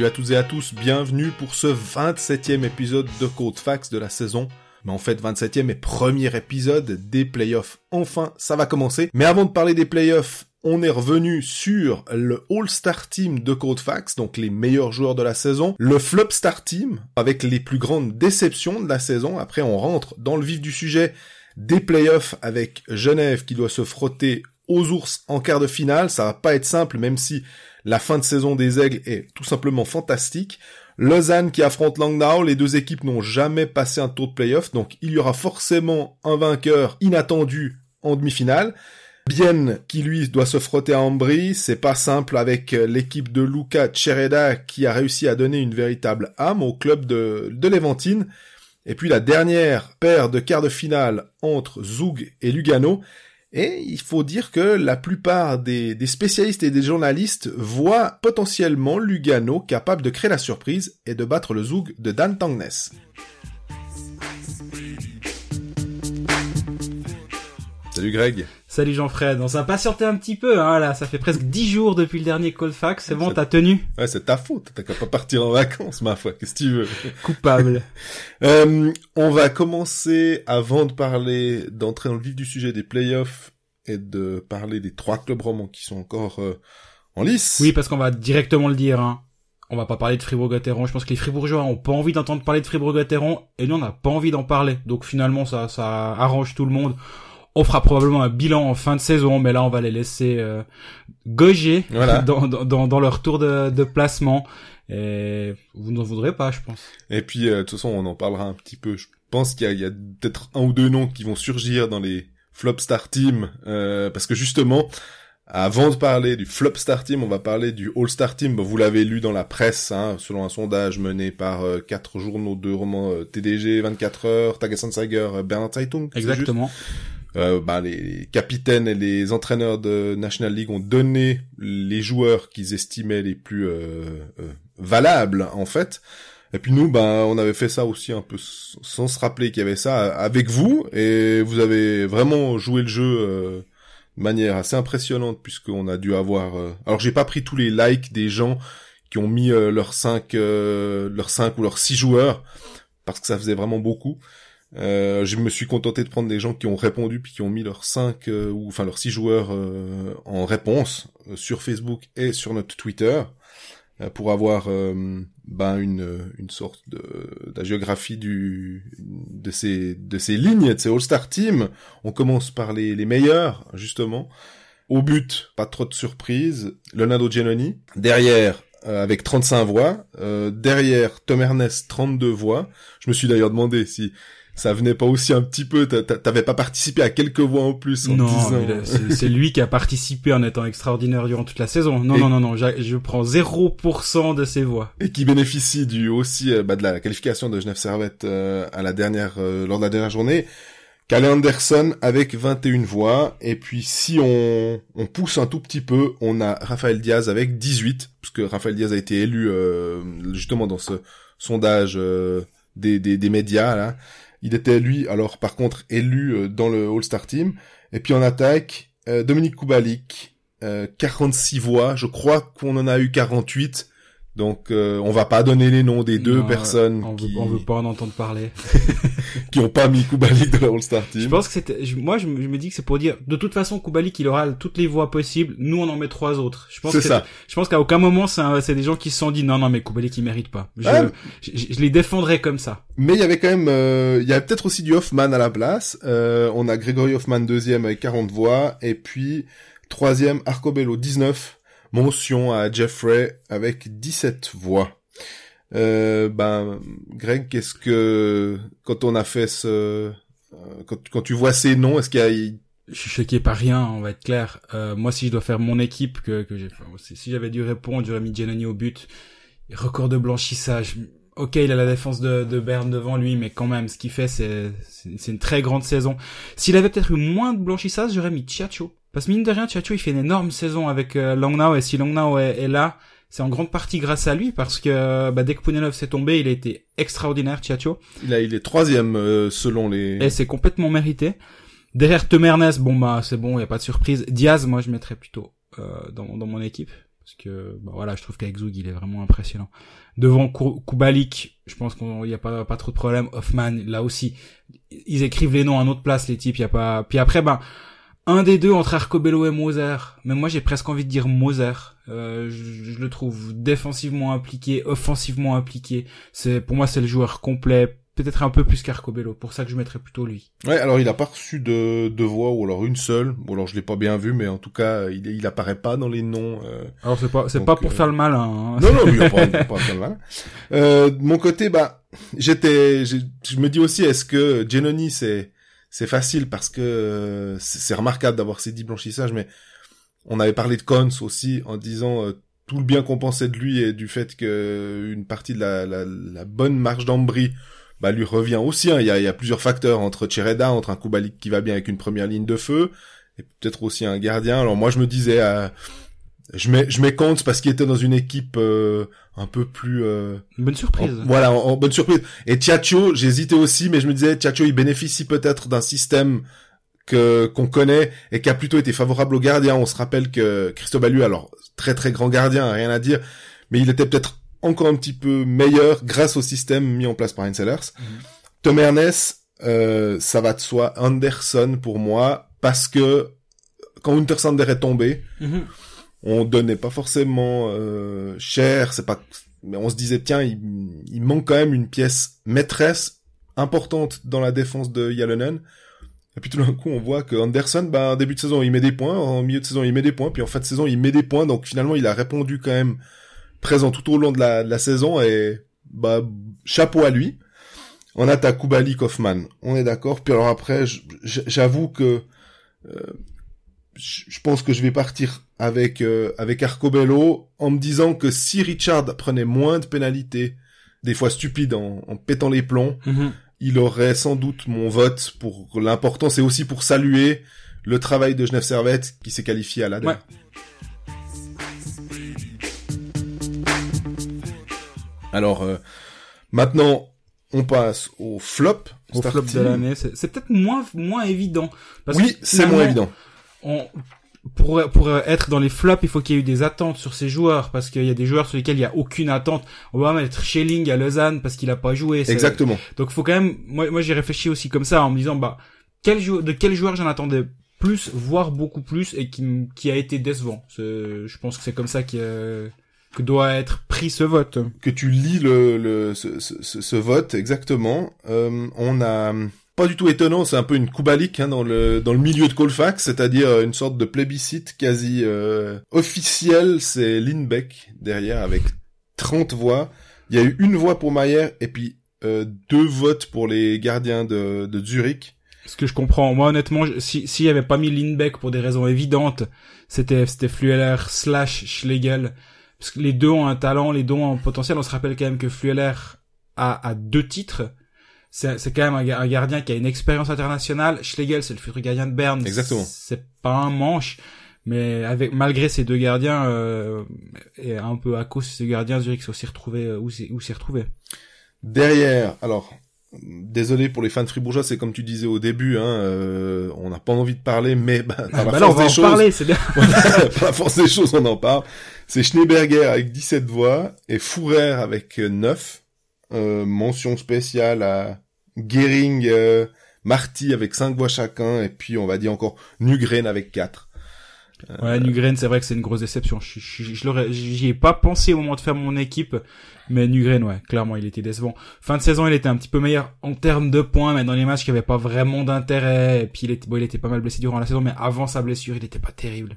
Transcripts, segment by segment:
Salut à toutes et à tous, bienvenue pour ce 27e épisode de Code Fax de la saison. Mais en fait, 27e et premier épisode des playoffs. Enfin, ça va commencer. Mais avant de parler des playoffs, on est revenu sur le All-Star Team de Codefax, donc les meilleurs joueurs de la saison, le Flop Star Team, avec les plus grandes déceptions de la saison. Après, on rentre dans le vif du sujet des playoffs avec Genève qui doit se frotter aux ours en quart de finale. Ça va pas être simple, même si la fin de saison des Aigles est tout simplement fantastique. Lausanne qui affronte Langnau, les deux équipes n'ont jamais passé un tour de playoff, donc il y aura forcément un vainqueur inattendu en demi-finale. Bienne qui lui doit se frotter à Ambry, c'est pas simple avec l'équipe de Luca Chereda qui a réussi à donner une véritable âme au club de, de Levantine. Et puis la dernière paire de quarts de finale entre Zug et Lugano, et il faut dire que la plupart des, spécialistes et des journalistes voient potentiellement Lugano capable de créer la surprise et de battre le Zoug de Dan Tangnes. Salut Greg. Salut Jean-Fred. On s'est patienté un petit peu, hein, là. Ça fait presque dix jours depuis le dernier Colfax. C'est bon, t'as tenu? Ouais, c'est ta faute. T'as qu'à pas partir en vacances, ma foi. Qu'est-ce que tu veux? Coupable. euh, on va commencer, avant de parler, d'entrer dans le vif du sujet des playoffs et de parler des trois clubs romans qui sont encore euh, en lice. Oui, parce qu'on va directement le dire, hein. On va pas parler de Fribourg-Gotteron. Je pense que les Fribourgeois ont pas envie d'entendre parler de Fribourg-Gotteron et nous on n'a pas envie d'en parler. Donc finalement ça, ça arrange tout le monde. On fera probablement un bilan en fin de saison, mais là on va les laisser euh, gauger dans, dans, dans, leur tour de, de placement. Et vous n'en voudrez pas, je pense. Et puis, euh, de toute façon, on en parlera un petit peu. Je pense qu'il y a, a peut-être un ou deux noms qui vont surgir dans les flop star team, euh, parce que justement, avant de parler du flop star team, on va parler du all star team. vous l'avez lu dans la presse, hein, selon un sondage mené par euh, quatre journaux de romans euh, TDG, 24 heures, Tagessanzeiger, Bernard Zeitung. Exactement euh, bah, les capitaines et les entraîneurs de National League ont donné les joueurs qu'ils estimaient les plus euh, euh, valables en fait. Et puis nous, ben, on avait fait ça aussi un peu sans se rappeler qu'il y avait ça avec vous, et vous avez vraiment joué le jeu euh, de manière assez impressionnante puisqu'on a dû avoir. Alors j'ai pas pris tous les likes des gens qui ont mis leurs cinq, leurs cinq ou leurs six joueurs parce que ça faisait vraiment beaucoup. Euh, je me suis contenté de prendre des gens qui ont répondu puis qui ont mis leurs 5 euh, ou enfin leurs 6 joueurs euh, en réponse euh, sur Facebook et sur notre Twitter pour avoir ben une une sorte de, de géographie du de ces de ces lignes de ces All-Star Teams. On commence par les les meilleurs justement. Au but, pas trop de surprises, Leonardo Giannoni. Derrière, avec 35 voix. Euh, derrière, Tom Ernest, 32 voix. Je me suis d'ailleurs demandé si ça venait pas aussi un petit peu T'avais pas participé à quelques voix en plus en non, c'est lui qui a participé en étant extraordinaire durant toute la saison. Non, non, non, non, je prends 0% de ses voix. Et qui bénéficie du aussi euh, bah, de la qualification de Genève Servette euh, à la dernière euh, lors de la dernière journée. Calais Anderson avec 21 voix. Et puis si on, on pousse un tout petit peu, on a Raphaël Diaz avec 18, puisque Raphaël Diaz a été élu justement dans ce sondage des, des, des médias là. Il était lui, alors par contre, élu euh, dans le All-Star Team. Et puis en attaque, euh, Dominique Koubalik, 46 euh, voix. Je crois qu'on en a eu 48. Donc euh, on va pas donner les noms des deux personnes on qui veut, on veut pas en entendre parler qui ont pas mis Koubalik dans la All-Star Team. Je pense que c'était moi je, me dis que c'est pour dire de toute façon Koubalik il aura toutes les voix possibles, nous on en met trois autres. Je pense que ça. je pense qu'à aucun moment c'est des gens qui se sont dit non non mais Koubalik il mérite pas. Je, ah. je, les défendrai comme ça. Mais il y avait quand même euh, il y avait peut-être aussi du Hoffman à la place. Euh, on a Grégory Hoffman deuxième avec 40 voix et puis troisième Arcobello 19 Mention à Jeffrey avec 17 voix. Euh, ben, Greg, qu'est-ce que quand on a fait ce, euh, quand, quand tu vois ces noms, est-ce qu'il y a je suis choqué par rien, on va être clair. Euh, moi, si je dois faire mon équipe, que, que j'ai, si j'avais dû répondre, j'aurais mis Giannoni au but. Record de blanchissage. Ok, il a la défense de, de Berne devant lui, mais quand même, ce qu'il fait, c'est, c'est une très grande saison. S'il avait peut-être eu moins de blanchissage, j'aurais mis Chiacho. Parce que mine de rien, Chiacho, il fait une énorme saison avec euh, Langnau, et si Langnau est, là, c'est en grande partie grâce à lui, parce que bah, dès que Punelov s'est tombé, il a été extraordinaire, Chiacho. Il, a, il est troisième euh, selon les... Et c'est complètement mérité. Derrière Temernes, bon bah c'est bon, il y a pas de surprise. Diaz, moi je mettrais plutôt euh, dans, dans mon équipe. Parce que, bah, voilà, je trouve qu'avec Zug, il est vraiment impressionnant. Devant Kubalik, je pense qu'il n'y a pas, pas trop de problème. Hoffman, là aussi, ils écrivent les noms à notre place, les types, il y a pas, puis après, ben, un des deux entre Arcobello et Moser. Mais moi, j'ai presque envie de dire Moser. Euh, je, le trouve défensivement impliqué, offensivement impliqué. C'est, pour moi, c'est le joueur complet. Peut-être un peu plus qu'Arcobello. Pour ça que je mettrais plutôt lui. Ouais, alors il a pas reçu de, de voix, ou alors une seule. Ou alors je l'ai pas bien vu, mais en tout cas, il, il apparaît pas dans les noms. Euh, alors c'est pas, c'est pas pour euh, faire le malin. Hein. Non, non, lui, pas, pas faire le malin. Euh, de mon côté, bah, j'étais, je me dis aussi, est-ce que Genoni, c'est, c'est facile parce que euh, c'est remarquable d'avoir ces dix blanchissages, mais on avait parlé de Cons aussi en disant euh, tout le bien qu'on pensait de lui et du fait que une partie de la, bonne marche d'Ambry bah, lui revient aussi. Hein. Il, y a, plusieurs facteurs entre Chereda, entre un Kubalik qui va bien avec une première ligne de feu, et peut-être aussi un gardien. Alors moi je me disais, euh, je mets je mets Cons parce qu'il était dans une équipe un peu plus euh, bonne surprise. voilà, en, bonne surprise. Et Tiacho, j'hésitais aussi, mais je me disais Tiacho, il bénéficie peut-être d'un système que qu'on connaît et qui a plutôt été favorable aux gardiens. On se rappelle que Christophe alors très très grand gardien, rien à dire, mais il était peut-être encore un petit peu meilleur grâce au système mis en place par Insellers. Mm Tom Ernest, euh, ça va de soi. Anderson pour moi parce que quand Untersander est tombé. Mhm on donnait pas forcément euh, cher, c'est pas, mais on se disait tiens, il, il, manque quand même une pièce maîtresse importante dans la défense de Yalonen. Et puis tout d'un coup, on voit que Anderson, bah, en début de saison, il met des points, en milieu de saison, il met des points, puis en fin de saison, il met des points, donc finalement, il a répondu quand même présent tout au long de la, de la saison, et bah, chapeau à lui. On a ta Kubali Kaufman, on est d'accord. Puis alors après, j'avoue que euh, je pense que je vais partir avec euh, avec Arcobello en me disant que si Richard prenait moins de pénalités, des fois stupides en, en pétant les plombs, mhm. il aurait sans doute mon vote pour l'importance et aussi pour saluer le travail de Genève Servette qui s'est qualifié à la ouais. Alors euh, maintenant on passe au flop. Au flop de l'année, c'est peut-être moins moins évident. Parce oui, c'est moins évident on, pour, pour être dans les flops, il faut qu'il y ait eu des attentes sur ces joueurs, parce qu'il y a des joueurs sur lesquels il y a aucune attente. On va mettre Schelling à Lausanne parce qu'il a pas joué. Exactement. Donc il faut quand même, moi, moi j'ai réfléchi aussi comme ça en me disant, bah, quel jou... de quel joueur j'en attendais plus, voire beaucoup plus, et qui, qui a été décevant. Je pense que c'est comme ça que doit être pris ce vote. Que tu lis le, le ce, ce, ce vote exactement. Euh, on a pas du tout étonnant, c'est un peu une coubalique hein, dans le dans le milieu de Colfax, c'est-à-dire euh, une sorte de plébiscite quasi euh, officiel, c'est Lindbeck derrière avec 30 voix. Il y a eu une voix pour Mayer et puis euh, deux votes pour les gardiens de, de Zurich. Ce que je comprends, moi honnêtement, si s'il avait pas mis Lindbeck pour des raisons évidentes, c'était c'était Flueller slash Schlegel, parce que les deux ont un talent, les deux ont un potentiel. On se rappelle quand même que Flueller a, a deux titres c'est quand même un, gardien qui a une expérience internationale. Schlegel, c'est le futur gardien de Berne. Exactement. C'est pas un manche, mais avec malgré ces deux gardiens euh, et un peu à cause de ces gardiens, Zurich s'est aussi retrouvé euh, où s'est retrouvé. Derrière, alors désolé pour les fans de Fribourgeois, c'est comme tu disais au début, hein, euh, on n'a pas envie de parler, mais bah, par la bah force des choses, parler, c'est bien. par la force des choses, on en parle. C'est Schneeberger avec 17 voix et Fourer avec 9. Euh, mention spéciale à Gering, euh, Marty avec 5 voix chacun, et puis on va dire encore Nugren avec 4. Euh, ouais, Nugren, c'est vrai que c'est une grosse déception. Je, je, je j'y ai pas pensé au moment de faire mon équipe, mais Nugren, ouais, clairement, il était décevant. Fin de saison, il était un petit peu meilleur en termes de points, mais dans les matchs qui avaient pas vraiment d'intérêt, et puis il était, bon, il était pas mal blessé durant la saison, mais avant sa blessure, il était pas terrible.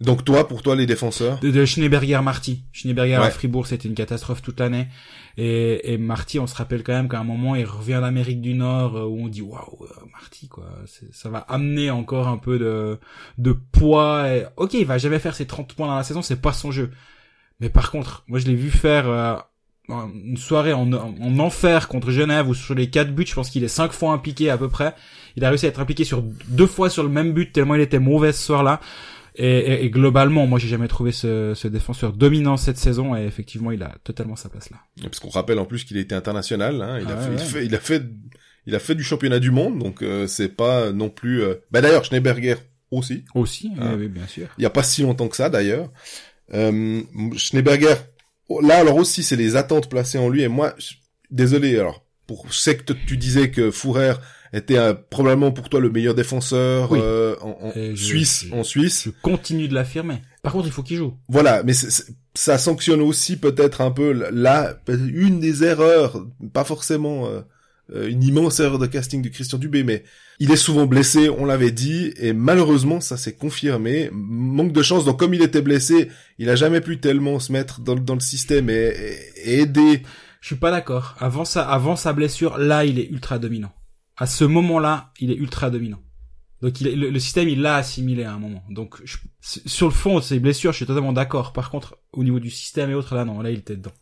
Donc toi, pour toi, les défenseurs? De, de Schneeberger Marty. Schneeberger à Fribourg, c'était une catastrophe toute l'année. Et, Marty, on se rappelle quand même qu'à un moment, il revient d'Amérique du Nord euh, où on dit waouh, euh, Marty quoi, ça va amener encore un peu de de poids. Et... Ok, il va jamais faire ses 30 points dans la saison, c'est pas son jeu. Mais par contre, moi je l'ai vu faire euh, une soirée en, en, enfer contre Genève où sur les quatre buts, je pense qu'il est cinq fois impliqué à peu près. Il a réussi à être impliqué sur deux fois sur le même but tellement il était mauvais ce soir-là. Et, et, globalement, moi, j'ai jamais trouvé ce, ce, défenseur dominant cette saison, et effectivement, il a totalement sa place là. Parce qu'on rappelle en plus qu'il a été international. Hein, il, a ah fait, il, a fait, il a fait, du championnat du monde, donc euh, c'est pas non plus. Euh... Bah d'ailleurs, Schneeberger aussi. Aussi, hein. oui, bien sûr. Il y a pas si longtemps que ça d'ailleurs. Euh, Schneeberger, oh, là alors aussi c'est les attentes placées en lui et moi, désolé alors, pour, je sais que tu disais que Fourer était euh, probablement pour toi le meilleur défenseur euh, en, Suisse, en Suisse. Je continue de l'affirmer. Par contre, il faut qu'il joue. Voilà, mais ça sanctionne aussi peut-être un peu là une des erreurs, pas forcément euh, une immense erreur de casting de Christian Dubé, mais il est souvent blessé, on l'avait dit, et malheureusement ça s'est confirmé. Manque de chance, donc comme il était blessé, il a jamais pu tellement se mettre dans, dans le système et, et aider. Je suis pas d'accord. Avant sa, avant sa blessure, là il est ultra dominant. À ce moment-là, il est ultra dominant. Donc il, le, le, système, il l'a assimilé à un moment. Donc sur le fond ses blessures, je suis totalement d'accord. Par contre, au niveau du système et autres, là non, là il était dedans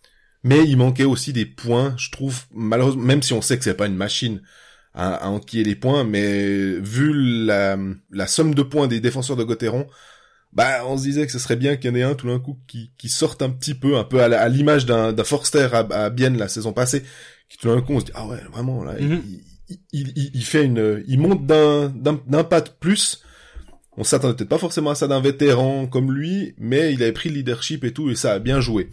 mais il manquait aussi des points, je trouve, malheureusement, même si on sait que c'est pas une machine à, à enquiller les points, mais vu la, la somme de points des défenseurs de Gauthieron, bah, on se disait que ce serait bien qu'il y en ait un tout d'un coup qui, qui sorte un petit peu, un peu à l'image d'un, d'un Forster à, à Bienne la saison passée, qui tout d'un coup on se dit, ah ouais, vraiment, là, mhm. il, il, il, fait une, il monte d'un, d'un, pas de plus, on s'attendait peut-être pas forcément à ça d'un vétéran comme lui, mais il avait pris le leadership et tout, et ça a bien joué.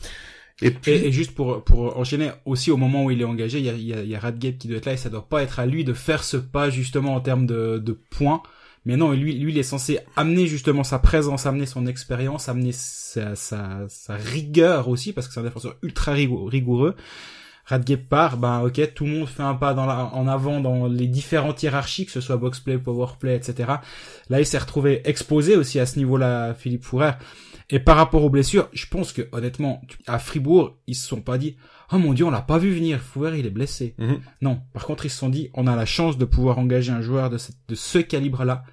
Et, puis... et, juste pour, pour enchaîner, aussi au moment où il est engagé, il y a, il y a, il y a Radgate qui doit être là et ça doit pas être à lui de faire ce pas justement en termes de, de points. Mais non, lui, lui, il est censé amener justement sa présence, amener son expérience, amener sa, sa, sa, rigueur aussi, parce que c'est un défenseur ultra rigoureux. Radgate part, ben ok, tout le monde fait un pas dans la, en avant dans les différentes hiérarchies, que ce soit boxplay, powerplay, etc. Là, il s'est retrouvé exposé aussi à ce niveau-là, Philippe Fourer. Et par rapport aux blessures, je pense que honnêtement, à Fribourg, ils se sont pas dit "Oh mon dieu, on l'a pas vu venir, Fouer, il est blessé." Mhm. Non, par contre, ils se sont dit "On a la chance de pouvoir engager un joueur de, de ce calibre-là."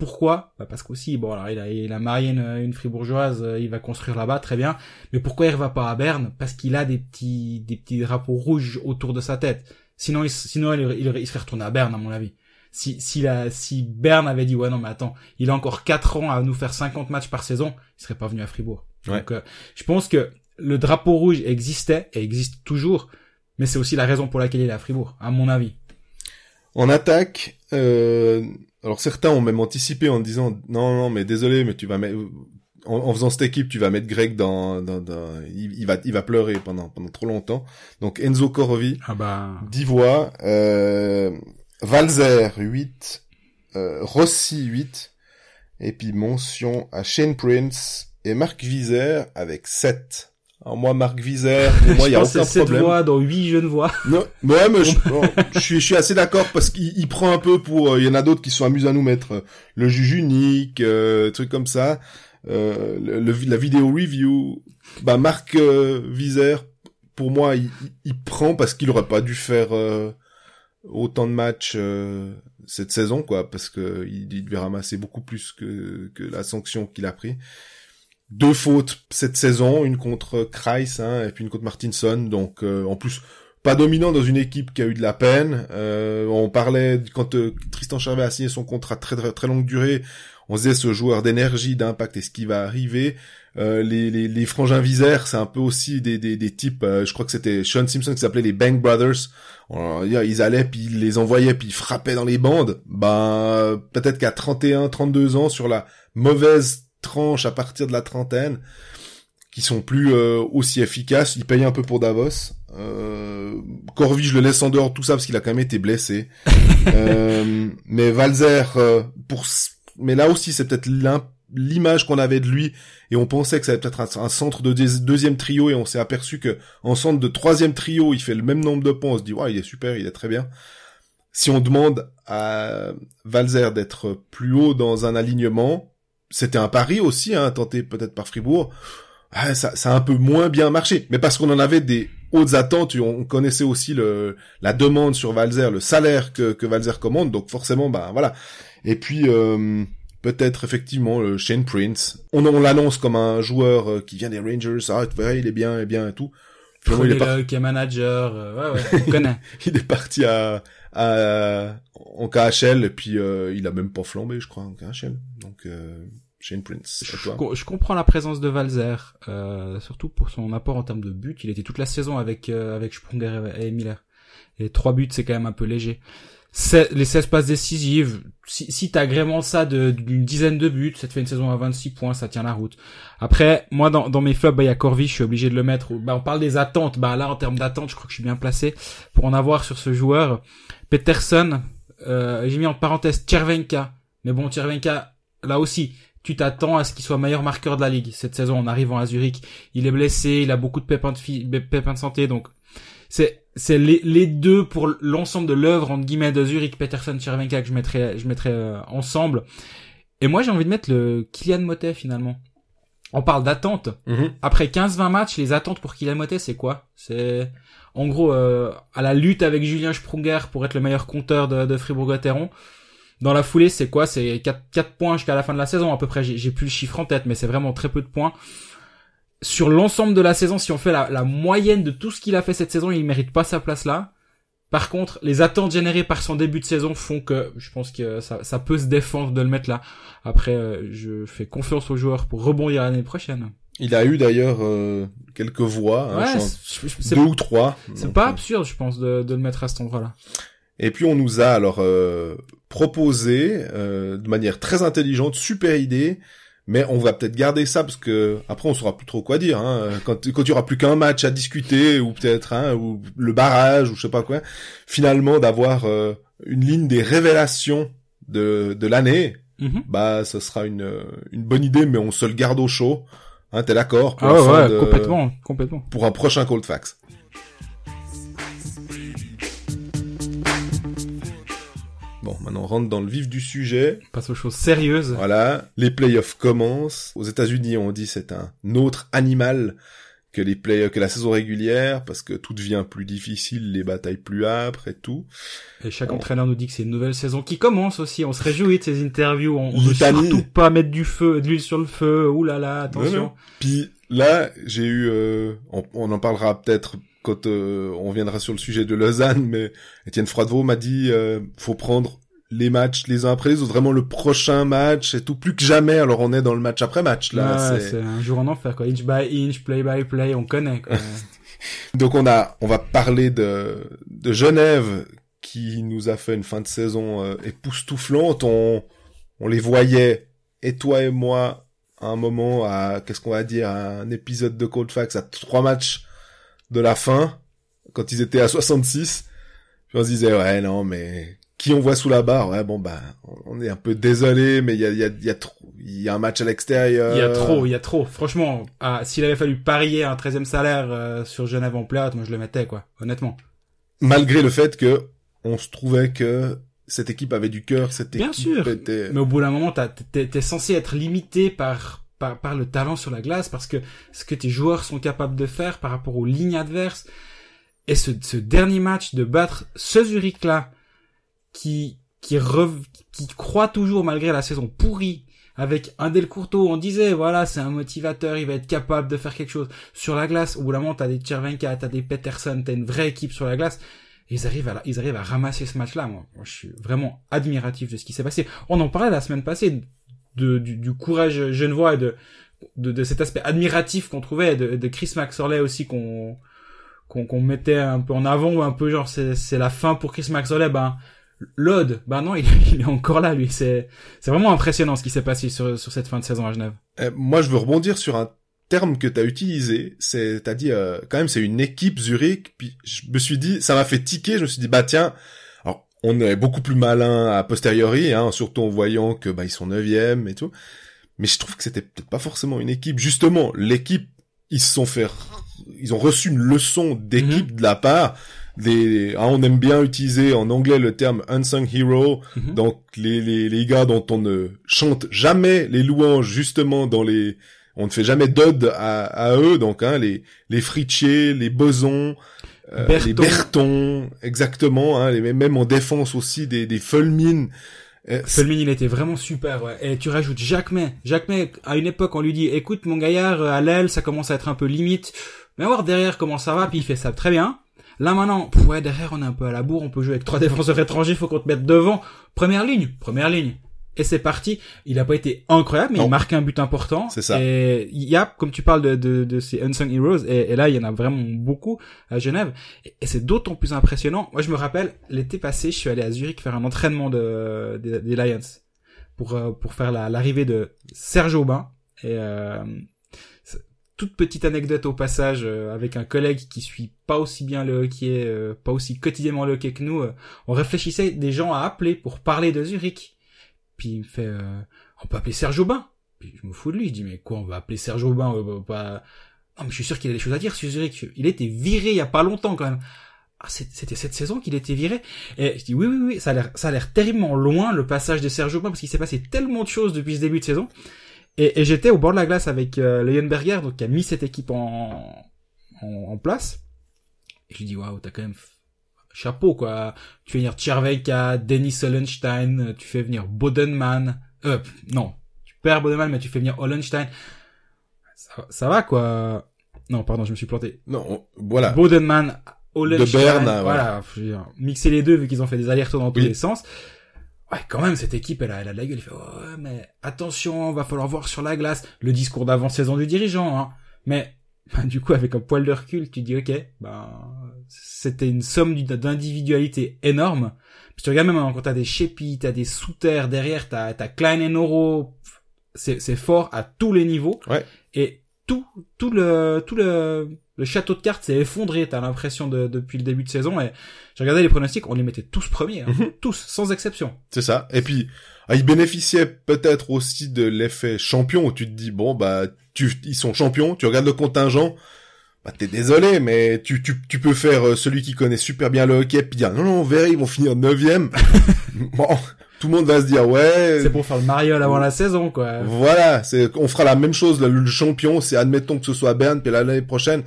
Pourquoi? Bah Parce qu'aussi, bon, alors il a, il a marié une, fribourgeoise, euh, il va construire là-bas, très bien. Mais pourquoi il va pas à Berne? Parce qu'il a des petits, des petits drapeaux rouges autour de sa tête. Sinon, il, sinon il, il, il serait retourné à Berne, à mon avis si si la si Berne avait dit ouais non mais attends, il a encore 4 ans à nous faire 50 matchs par saison, il serait pas venu à Fribourg. Donc euh, je pense que le drapeau rouge existait et existe toujours, mais c'est aussi la raison pour laquelle il est à Fribourg, à mon avis. En attaque, euh, alors certains ont même anticipé en disant non non mais désolé mais tu vas mettre en, faisant cette équipe, tu vas mettre Greg dans, dans, il, va, il va pleurer pendant, pendant trop longtemps. Donc Enzo Corovi, ah bah... 10 voix, euh, Valzer 8, euh, Rossi 8, et puis mention à Shane Prince et Marc Vizer avec 7. Alors moi, Marc Vizer, pour moi, il y a aucun problème. voix dans 8 jeunes voix. Non, ouais, mais je, je, suis, je suis assez d'accord parce qu'il prend un peu pour, euh, il y en a d'autres qui sont amusés à nous mettre euh, le juge unique, euh, trucs comme ça, euh, le, la vidéo review. Bah, Marc euh, pour moi, il, il prend parce qu'il aurait pas dû faire autant de matchs euh, cette saison, quoi, parce que il, devait ramasser beaucoup plus que, que la sanction qu'il a pris. Deux fautes cette saison, une contre Kreis hein, et puis une contre Martinson, donc euh, en plus pas dominant dans une équipe qui a eu de la peine. Euh, on parlait quand Tristan Charvet a signé son contrat très, très très longue durée, on disait ce joueur d'énergie, d'impact, est-ce qui va arriver? Euh, les, les, les frangins Visère, c'est un peu aussi des, des, des types, euh, je crois que c'était Sean Simpson qui s'appelait les Bang Brothers. ils allaient, puis ils les envoyaient, puis ils frappaient dans les bandes. Ben, peut-être qu'à 31, 32 ans, sur la mauvaise tranche à partir de la trentaine, qui sont plus euh, aussi efficaces, ils payent un peu pour Davos. Euh, Corvi, je le laisse en dehors de tout ça parce qu'il a quand même été blessé. mais Valzer, pour, mais là aussi c'est peut-être l'image qu'on avait de lui et on pensait que ça allait peut-être un, centre de deuxième trio et on s'est aperçu que en centre de troisième trio il fait le même nombre de points on se dit ouais il est super il est très bien si on demande à Valzer d'être plus haut dans un alignement c'était un pari aussi hein, tenté peut-être par Fribourg. Ah, ça, ça a un peu moins bien marché. Mais parce qu'on en avait des hautes attentes on connaissait aussi le la demande sur Valzer le salaire que, que Valzer commande. Donc forcément bah voilà. Et puis euh, peut-être effectivement le Shane Prince. On, on l'annonce comme un joueur euh, qui vient des Rangers, ah il est bien, et bien et tout. Finalement, il est, parti... qui est manager, euh, ouais ouais, on connaît. il est parti à, à en KHL et puis euh, il a même pas flambé, je crois, en KHL. Donc Shane Prince. Je, je, comprends la présence de Valzer, surtout pour son apport en termes de buts. Il était toute la saison avec avec Sprunger et, Miller. Et trois buts, c'est quand même un peu léger. Les 16 passes décisives, si, si t'agréments ça d'une dizaine de buts, ça te fait une saison à 26 points, ça tient la route. Après, moi, dans, dans mes flops, bah, il y a Corvi, je suis obligé de le mettre. Bah, on parle des attentes. Bah, là, en termes d'attentes, je crois que je suis bien placé pour en avoir sur ce joueur. Peterson, euh, j'ai mis en parenthèse Tchervenka. Mais bon, Tchervenka, là aussi, tu t'attends à ce qu'il soit meilleur marqueur de la ligue cette saison en arrivant à Zurich. Il est blessé, il a beaucoup de pépins de, pépins de santé, donc c'est c'est les, les deux pour l'ensemble de l'œuvre entre guillemets de Zurich, Peterson, Chervenka que je mettrais je mettrais euh, ensemble. Et moi j'ai envie de mettre le Kylian Motet finalement. On parle d'attente. Mhm. Après 15-20 matchs, les attentes pour Kylian Motet, c'est quoi? C'est en gros euh, à la lutte avec Julien Sprunger pour être le meilleur compteur de, de Fribourg-Gotteron. Dans la foulée, c'est quoi? C'est 4, 4 points jusqu'à la fin de la saison à peu près. J'ai plus le chiffre en tête, mais c'est vraiment très peu de points sur l'ensemble de la saison, si on fait la, moyenne de tout ce qu'il a fait cette saison, il mérite pas sa place là. Par contre, les attentes générées par son début de saison font que je pense que ça, peut se défendre de le mettre là. Après, euh, je fais confiance aux joueurs pour rebondir l'année prochaine. Il a eu d'ailleurs euh, quelques voix, hein, deux ou trois. C'est pas euh, absurde, je pense, de, le mettre à cet endroit-là. Et puis on nous a alors proposé de manière très intelligente, super idée, mais on va peut-être garder ça parce que après on saura plus trop quoi dire hein. quand quand il y aura plus qu'un match à discuter ou peut-être hein, ou le barrage ou je sais pas quoi finalement d'avoir euh, une ligne des révélations de de l'année mhm. bah ce sera une une bonne idée mais on se le garde au chaud hein t'es d'accord ah ouais, complètement complètement pour un prochain cold fax Bon, maintenant on rentre dans le vif du sujet. On passe aux choses sérieuses. Voilà, les playoffs commencent. Aux États-Unis, on dit c'est un autre animal que les play que la saison régulière parce que tout devient plus difficile, les batailles plus âpres et tout. Et chaque entraîneur nous dit que c'est une nouvelle saison qui commence aussi. On se réjouit de ces interviews. On, ne veut surtout pas mettre du feu, de l'huile sur le feu. Ouh là là, attention. Puis là, j'ai eu, euh, on, on, en parlera peut-être quand euh, on viendra sur le sujet de Lausanne, mais Étienne Froidevaux m'a dit euh, faut prendre les matchs les uns après les autres, vraiment le prochain match et tout, plus que jamais. Alors on est dans le match après match là. c'est un jour en enfer quoi, inch by inch, play by play, on connaît. Quoi. Donc on a, on va parler de de Genève qui nous a fait une fin de saison euh, époustouflante. On on les voyait et toi et moi à un moment à qu'est-ce qu'on va dire un épisode de Cold Facts à trois matchs de la fin, quand ils étaient à 66, puis on se disait, ouais, non, mais qui on voit sous la barre, ouais, bon, bah, on est un peu désolé, mais il y a, y, a, y, a trop, il y a un match à l'extérieur. Il y a trop, il y a trop. Franchement, ah, s'il avait fallu parier un 13e salaire euh, sur Genève en plate, moi je le mettais, quoi, honnêtement. Malgré le fait que on se trouvait que cette équipe avait du cœur, cette Bien sûr. Mais au bout d'un moment, t'es censé être limité par par, le talent sur la glace, parce que ce que tes joueurs sont capables de faire par rapport aux lignes adverses. Et ce, ce dernier match de battre ce Zurich-là, qui, qui, qui croit toujours malgré la saison pourrie, avec un Del on disait, voilà, c'est un motivateur, il va être capable de faire quelque chose. Sur la glace, au bout d'un moment, t'as des Chervenka, t'as des Peterson, t'as une vraie équipe sur la glace. Ils arrivent à, ils arrivent à ramasser ce match-là. Moi, je suis vraiment admiratif de ce qui s'est passé. On en parlait la semaine passée de, du, du, courage genevois et de, de, de cet aspect admiratif qu'on trouvait, de, de Chris Maxorley aussi qu'on qu'on mettait un peu en avant, un peu genre c'est la fin pour Chris Maxorley, ben l'ode, ben non, il, il, est encore là lui. C'est c'est vraiment impressionnant ce qui s'est passé sur, sur cette fin de saison à Genève. Euh, moi, je veux rebondir sur un terme que tu as utilisé, c'est t'as dit euh, quand même c'est une équipe Zurich, puis je me suis dit ça m'a fait tiquer, je me suis dit bah tiens, on est beaucoup plus malin à posteriori, hein, surtout en voyant que bah ils sont neuvième et tout. Mais je trouve que c'était peut-être pas forcément une équipe. Justement, l'équipe, ils se sont fait, ils ont reçu une leçon d'équipe mhm. de la part des. Ah, on aime bien utiliser en anglais le terme unsung hero, mhm. donc les, les les gars dont on ne chante jamais les louanges justement dans les on ne fait jamais d'ode à, à, eux, donc hein, les les les Bosons, euh, les Berton, exactement, hein, les, même en défense aussi des, des Fulmin. Euh, Fulmin, il était vraiment super, ouais. Et tu rajoutes Jacques May. Jacques May, à une époque, on lui dit, écoute, mon gaillard, euh, à l'aile, ça commence à être un peu limite. Mais voir derrière comment ça va, puis il fait ça très bien. Là maintenant, ouais, derrière on est un peu à la bourre, on peut jouer avec trois défenseurs étrangers, faut qu'on te mette devant. Première ligne, première ligne. Et c'est parti. Il a pas été incroyable, mais Non. il marque un but important. C'est ça. Et il y a, comme tu parles de, de, de ces unsung heroes, et, et là, il y en a vraiment beaucoup à Genève. Et, et c'est d'autant plus impressionnant. Moi, je me rappelle, l'été passé, je suis allé à Zurich faire un entraînement de, des, des Lions pour, euh, pour faire la- l'arrivée de Serge Aubin. Et, euh, toute petite anecdote au passage, euh, avec un collègue qui suit pas aussi bien le hockey, euh, pas aussi quotidiennement le hockey que nous, euh, on réfléchissait des gens à appeler pour parler de Zurich. Puis il me fait, euh, on peut appeler Serge Aubin. Puis je me fous de lui, je dis mais quoi, on va appeler Serge Aubin, on va pas... Non mais je suis sûr qu'il a des choses à dire Zurich. Il été viré il y a pas longtemps quand même. Ah, c'était cette saison qu'il était viré. Et je dis oui, oui, oui, ça a l'air, ça a l'air terriblement loin le passage de Serge Aubin parce qu'il s'est passé tellement de choses depuis ce début de saison. Et, et j'étais au bord de la glace avec euh, Leuenberger, donc qui a mis cette équipe en, en, en place. Et je lui dis waouh, t'as quand même chapeau quoi. Tu fais venir Tcherveka, Denis Hollenstein, euh, tu fais venir Bodenman. Euh, non, tu perds Bodenman, mais tu fais venir Hollenstein. Ça, ça va quoi. Non, pardon, je me suis planté. Non, on- voilà. Bodenman, Hollenstein, De Berne, voilà, je veux dire, mixer les deux vu qu'ils ont fait des allers-retours dans tous les sens. Ouais, quand même, cette équipe, elle a, elle a de la gueule. Il fait, ouais, mais attention, va falloir voir sur la glace le discours d'avant-saison du dirigeant, hein. Mais, ben, du coup, avec un poil de recul, tu dis, ok, ben, c'était une somme d'individualité énorme. Puis tu regardes même quand t'as des Shepi, t'as des Souter derrière, t'as, t'as Klein et Noro, c'est, c'est fort à tous les niveaux. Ouais. Et tout, tout le, tout le, le château de cartes s'est effondré, t'as l'impression de, depuis le début de saison. Et j'ai regardé les pronostics, on les mettait tous premiers, hein. Mhm. tous, sans exception. C'est ça. Et puis, ah, ils bénéficiaient peut-être aussi de l'effet champion où tu te dis, bon, bah, tu, ils sont champions, tu regardes le contingent, bah, t'es désolé, mais tu, tu, tu peux faire euh, celui qui connaît super bien le hockey, puis dire, non, non, on verra, ils vont finir neuvième. bon, tout le monde va se dire, ouais. C'est pour faire le mariole avant la saison, quoi. Voilà, c'est, on fera la même chose, le, le champion, c'est admettons que ce soit Berne, puis l'année prochaine,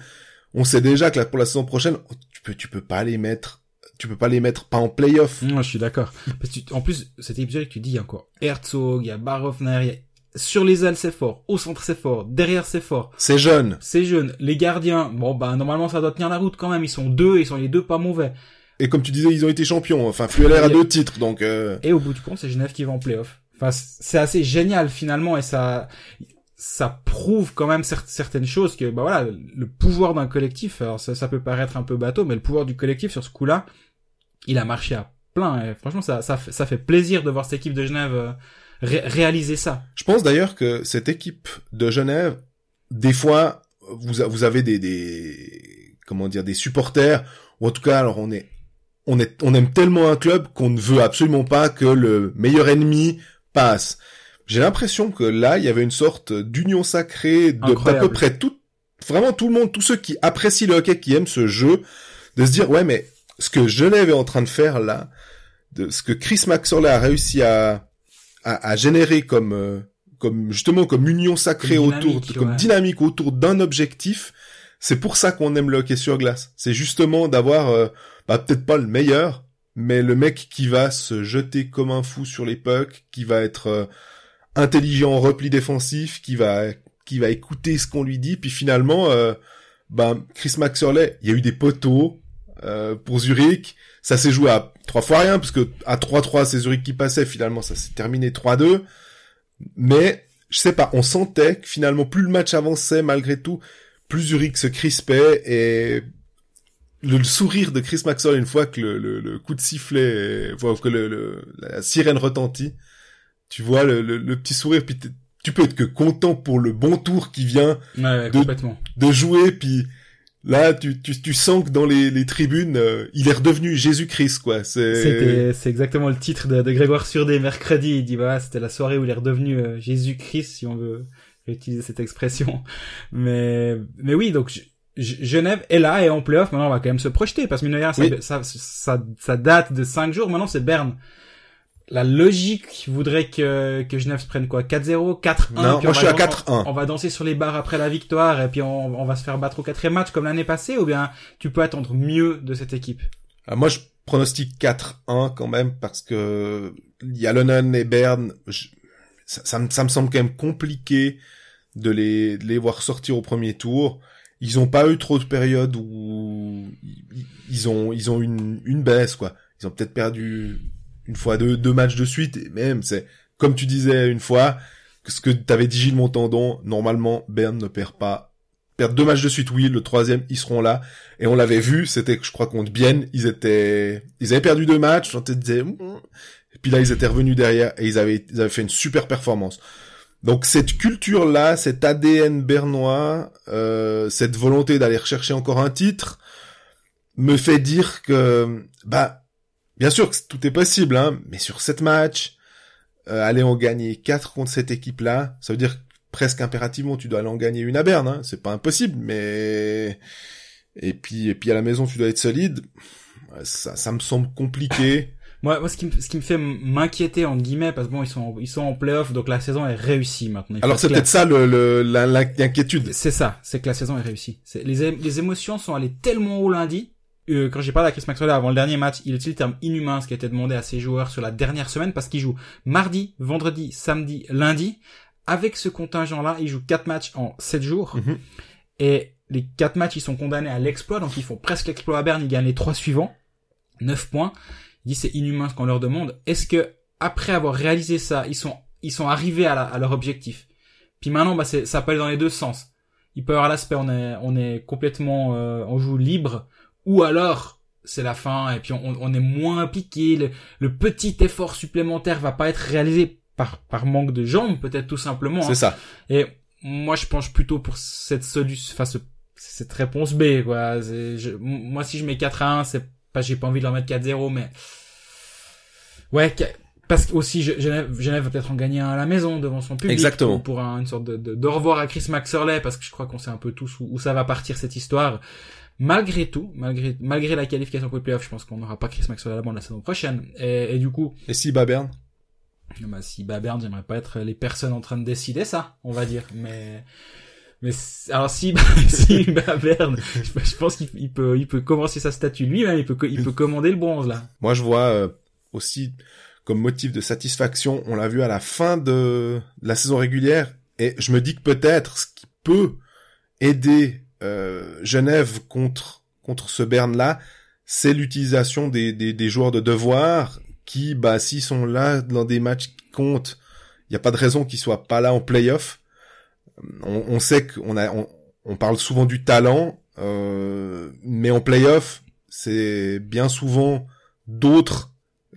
on sait déjà que là, pour la saison prochaine, tu peux, tu peux pas les mettre, tu peux pas les mettre pas en playoff. Moi, je suis d'accord. Parce que tu- en plus, cet épisode, tu dis, il y a encore Herzog, il y a Barofner, il y a... sur les ailes, c'est fort. Au centre, c'est fort. Derrière, c'est fort. C'est jeune. C'est jeune. Les gardiens, bon, bah, normalement, ça doit tenir la route quand même. Ils sont deux, ils sont les deux pas mauvais. Et comme tu disais, ils ont été champions. Enfin, Fueller a deux titres, donc, euh, Et au bout du compte, c'est Genève qui va en playoff. Enfin, c'est assez génial finalement et ça, ça prouve quand même cer- certaines choses que, bah voilà, le pouvoir d'un collectif. Alors ça, ça peut paraître un peu bateau, mais le pouvoir du collectif sur ce coup-là, il a marché à plein. Et franchement, ça, ça, fait, ça fait plaisir de voir cette équipe de Genève euh, ré- réaliser ça. Je pense d'ailleurs que cette équipe de Genève, des fois, vous, a- vous avez des, des, comment dire, des supporters, ou en tout cas, alors on est, on est, on aime tellement un club qu'on ne veut absolument pas que le meilleur ennemi passe. J'ai l'impression que là, il y avait une sorte d'union sacrée de Incroyable. peu près tout, vraiment tout le monde, tous ceux qui apprécient le hockey, qui aiment ce jeu, de se dire, ouais, mais ce que Genève est en train de faire là, de ce que Chris Maxorley a réussi à, à, à générer comme, euh, comme justement comme union sacrée Comme autour, comme dynamique autour d'un objectif. C'est pour ça qu'on aime le hockey sur glace. C'est justement d'avoir, euh, bah, peut-être pas le meilleur, mais le mec qui va se jeter comme un fou sur les pucks, qui va être euh, intelligent en repli défensif, qui va qui va écouter ce qu'on lui dit, puis finalement, euh, bah, Chris Maxorley, il y a eu des poteaux euh, pour Zurich, ça s'est joué à trois fois rien, parce que à 3-3, c'est Zurich qui passait, finalement, ça s'est terminé 3-2, mais je sais pas, on sentait que finalement, plus le match avançait, malgré tout, plus Zurich se crispait, et le, le sourire de Chris Maxwell une fois que le, le, le coup de sifflet, enfin, que le, la sirène retentit, tu vois le, petit sourire, puis tu peux être que content pour le bon tour qui vient Ouais, De- de jouer, puis là, tu, tu, tu sens que dans les, les tribunes, euh, il est redevenu Jésus-Christ, quoi. C'est exactement le titre de, de Grégoire Surdé mercredi. Il dit, bah, c'était la soirée où il est redevenu euh, Jésus-Christ, si on veut utiliser cette expression. Mais, mais oui, donc, Genève est là et en playoff. Maintenant, on va quand même se projeter parce que mine de rien, ça, Oui. ça, ça, ça date de cinq jours. Maintenant, c'est Berne. La logique voudrait que, que Genève se prenne quoi? 4-0, 4-1 Non, puis moi, on je va suis à dan- 4-1. On va danser sur les barres après la victoire et puis on, on va se faire battre au quatrième match comme l'année passée ou bien tu peux attendre mieux de cette équipe? Ah, moi, je pronostique 4-1 quand même, parce que il y a Lennon et Berne, je- ça, ça, me, ça me semble quand même compliqué de les, de les voir sortir au premier tour. Ils ont pas eu trop de périodes où ils- ils ont, ils ont une, une baisse, quoi. Ils ont peut-être perdu une fois deux, deux matchs de suite, et même, c'est comme tu disais une fois, ce que t'avais dit Gilles Montandon, normalement, Berne ne perd pas. Perdre deux matchs de suite, oui, le troisième, ils seront là. Et on l'avait vu, c'était, je crois, contre Bienne, ils étaient, ils avaient perdu deux matchs, on te disait, et puis là, ils étaient revenus derrière et ils avaient, ils avaient fait une super performance. Donc cette culture-là, cet ADN bernois, euh, cette volonté d'aller rechercher encore un titre, me fait dire que, bah, bien sûr que tout est possible, hein, mais sur sept matchs, euh, aller en gagner quatre contre cette équipe-là, ça veut dire presque impérativement tu dois aller en gagner une à Berne, hein, c'est pas impossible, mais et puis et puis à la maison tu dois être solide, ça, ça me semble compliqué. Moi, moi, ce qui, me, ce qui me fait m'inquiéter entre guillemets, parce que bon, ils sont, ils sont en playoff, donc la saison est réussie maintenant. Alors c'est peut-être ça le, l'inquiétude. C'est ça, c'est que la saison est réussie. les, les émotions sont allées tellement haut lundi. Euh, quand j'ai parlé à Chris Maxwell avant le dernier match, il utilisé le terme inhumain, ce qui a été demandé à ses joueurs sur la dernière semaine, parce qu'ils jouent mardi, vendredi, samedi, lundi. Avec ce contingent-là, ils jouent quatre matchs en sept jours. Mhm. Et les quatre matchs, ils sont condamnés à l'exploit, donc ils font presque l'exploit à Berne, ils gagnent les trois suivants. 9 points. Il dit c'est inhumain ce qu'on leur demande. Est-ce que après avoir réalisé ça, ils sont ils sont arrivés à, à leur objectif? Puis maintenant, bah ça peut aller dans les deux sens. Il peut y avoir l'aspect on est on est complètement euh, on joue libre, ou alors c'est la fin et puis on, on est moins impliqué. Le, le, petit effort supplémentaire va pas être réalisé par par manque de jambes peut-être tout simplement. C'est ça. Et moi je penche plutôt pour cette solution, enfin cette réponse B quoi. moi si je mets 4 à 1 c'est pas j'ai pas envie de leur mettre 4-0, mais ouais, parce que aussi Genève, Genève va peut-être en gagner un à la maison devant son public. Exactement. Pour, une sorte de, de, revoir à Chris Maxerley, parce que je crois qu'on sait un peu tous où, ça va partir cette histoire. Malgré tout, malgré malgré la qualification pour les playoffs, je pense qu'on n'aura pas Chris Maxwell à la bande la saison prochaine. Et, et du coup. Et si Babern bah, si Babern, j'aimerais pas être les personnes en train de décider ça, on va dire. Mais mais alors si si Baverne, je, pense qu'il peut il peut commencer sa statue lui-même, il peut il peut commander le bronze là. Moi je vois euh, aussi comme motif de satisfaction, on l'a vu à la fin de la saison régulière et je me dis que peut-être ce qui peut aider euh, Genève contre contre ce Berne là, c'est l'utilisation des, des, des joueurs de devoir qui bah s'ils sont là dans des matchs qui comptent, il y a pas de raison qu'ils soient pas là en playoff on, on sait qu'on a, on, parle souvent du talent, euh, mais en playoff, c'est bien souvent d'autres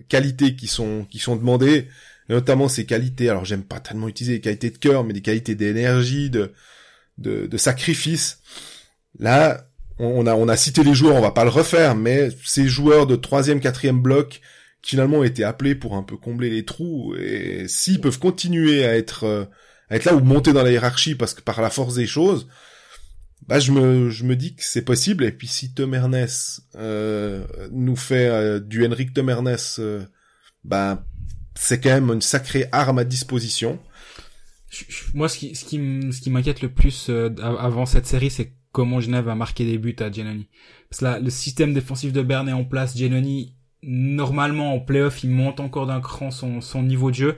qualités qui sont qui sont demandées, notamment ces qualités. Alors j'aime pas tellement utiliser les qualités de cœur, mais des qualités d'énergie, de, de, de sacrifice. Là, on a on a cité les joueurs, on va pas le refaire, mais ces joueurs de troisième, quatrième bloc qui finalement ont été appelés pour un peu combler les trous et s'ils peuvent continuer à être euh, être là ou monter dans la hiérarchie parce que par la force des choses, bah je me je me dis que c'est possible et puis si Tom Ernest euh, nous fait euh, du Henrik Tom Ernest, euh, bah c'est quand même une sacrée arme à disposition. moi ce qui ce qui ce qui m'inquiète le plus avant cette série c'est comment Genève a marqué des buts à Giannoni. Parce que là le système défensif de Berne est en place, Giannoni normalement en playoff il monte encore d'un cran son son niveau de jeu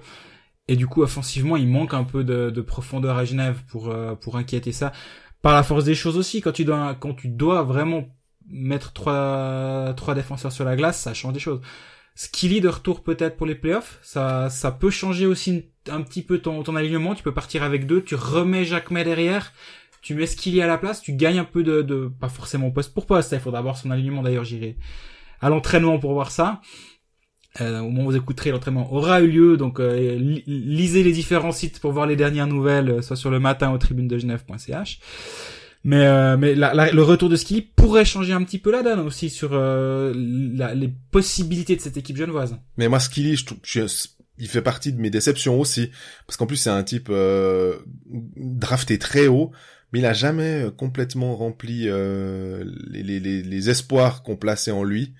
et du coup, offensivement, il manque un peu de, de profondeur à Genève pour euh, pour inquiéter ça. Par la force des choses aussi, quand tu dois quand tu dois vraiment mettre trois trois défenseurs sur la glace, ça change des choses. Skilly de retour peut-être pour les playoffs, ça ça peut changer aussi un petit peu ton ton alignement. Tu peux partir avec deux, tu remets Jacques May derrière, tu mets Skilly à la place, tu gagnes un peu de, de pas forcément poste pour poste. Il faudra voir son alignement d'ailleurs. J'irai à l'entraînement pour voir ça. Euh, au moment où vous écouterez, l'entraînement aura eu lieu, donc euh, lisez les différents sites pour voir les dernières nouvelles, euh, soit sur le matin au tribune de Genève.ch. Mais euh, mais le retour de ski pourrait changer un petit peu la donne aussi sur les possibilités de cette équipe genevoise. Mais moi, Skilly, je, il fait partie de mes déceptions aussi, parce qu'en plus c'est un type drafté très haut, mais il a jamais complètement rempli les, les, les, les espoirs qu'on plaçait en lui.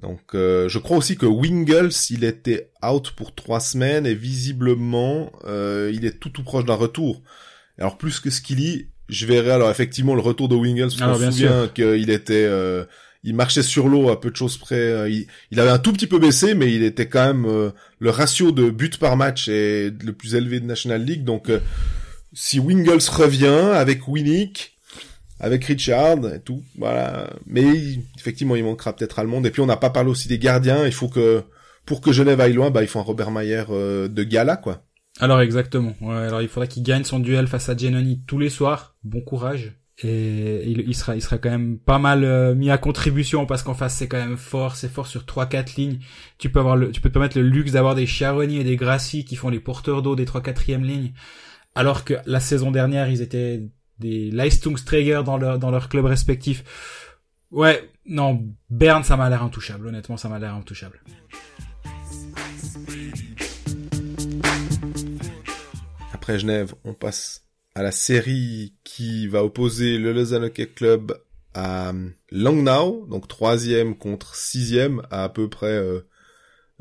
Donc, euh, je crois aussi que Wingles, il était out pour trois semaines et visiblement, euh, il est tout tout proche d'un retour. Alors plus que Skilly, je verrai alors effectivement le retour de Wingles. Je me souviens qu'il était, euh, il marchait sur l'eau à peu de choses près. Il, avait un tout petit peu baissé, mais il était quand même le ratio de buts par match est le plus élevé de National League. Donc, si Wingles revient avec Winnick, avec Richard et tout, voilà. Mais effectivement, il manquera peut-être Allemande. Et puis on n'a pas parlé aussi des gardiens. Il faut que pour que Genève aille loin, bah, il faut un Robert Mayer euh, de gala, quoi. Alors exactement. Ouais, alors il faudra qu'il gagne son duel face à Giannoni tous les soirs. Bon courage. Et il, il sera, il sera quand même pas mal euh, mis à contribution parce qu'en face c'est quand même fort, c'est fort sur trois quatre lignes. Tu peux avoir le, tu peux te permettre le luxe d'avoir des Chiaroni et des Grassi qui font les porteurs d'eau des trois quatrièmes lignes. Alors que la saison dernière ils étaient des Leistungsträger dans leur dans leur club respectif. Ouais, non, Berne ça m'a l'air intouchable. Honnêtement ça m'a l'air intouchable. Après Genève, on passe à la série qui va opposer le Lausanne Hockey Club à Langnau, donc troisième contre sixième, à à peu près euh,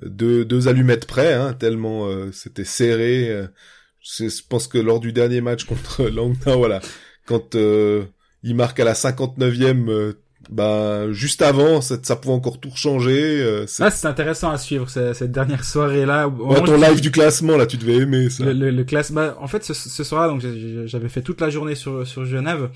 deux, deux allumettes près, hein, tellement euh, c'était serré. Euh, je, pense que lors du dernier match contre Langnau, voilà, quand il marque à la 59e bah juste avant ça, ça pouvait encore tout changer euh, ah c'est intéressant à suivre cette, dernière soirée là ouais, ton live du classement là tu devais aimer ça. Le, le, classement bah, en fait ce, ce soir donc j'avais fait toute la journée sur sur Genève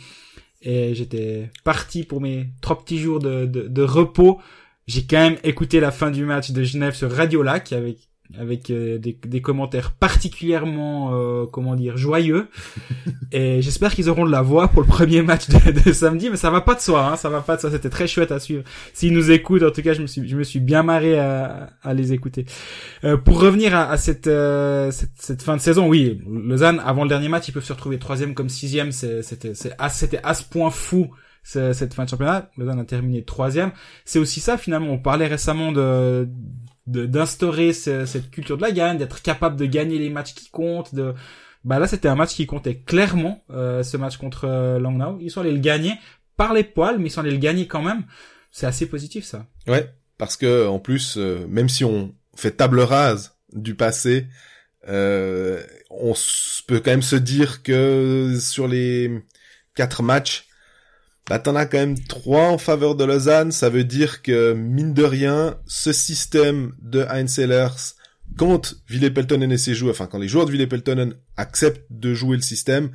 et j'étais parti pour mes trois petits jours de, de, de repos. J'ai quand même écouté la fin du match de Genève sur Radio Lac avec avec euh, des, des, commentaires particulièrement euh, comment dire joyeux. Et j'espère qu'ils auront de la voix pour le premier match de, de samedi mais ça va pas de soi hein, ça va pas de soi. C'était très chouette à suivre. S'ils nous écoutent en tout cas je me suis je me suis bien marré à, à les écouter. Euh, pour revenir à, à cette, euh, cette, cette fin de saison oui Lausanne avant le dernier match ils peuvent se retrouver troisième comme sixième. C'était c'était à ce point fou cette fin de championnat. Lausanne a terminé troisième. C'est aussi ça finalement. On parlait récemment de d'instaurer cette culture de la gagne, d'être capable de gagner les matchs qui comptent. De... Bah là, c'était un match qui comptait clairement, euh, ce match contre euh, Langnau. Ils sont allés le gagner par les poils, mais ils sont allés le gagner quand même. C'est assez positif, ça. Ouais, parce que en plus, euh, même si on fait table rase du passé, euh, on peut quand même se dire que sur les quatre matchs, bah t'en as quand même trois en faveur de Lausanne, ça veut dire que, mine de rien, ce système de Heinz Sellers, quand Ville Peltonen et ses joueurs, enfin quand les joueurs de Ville Peltonen acceptent de jouer le système,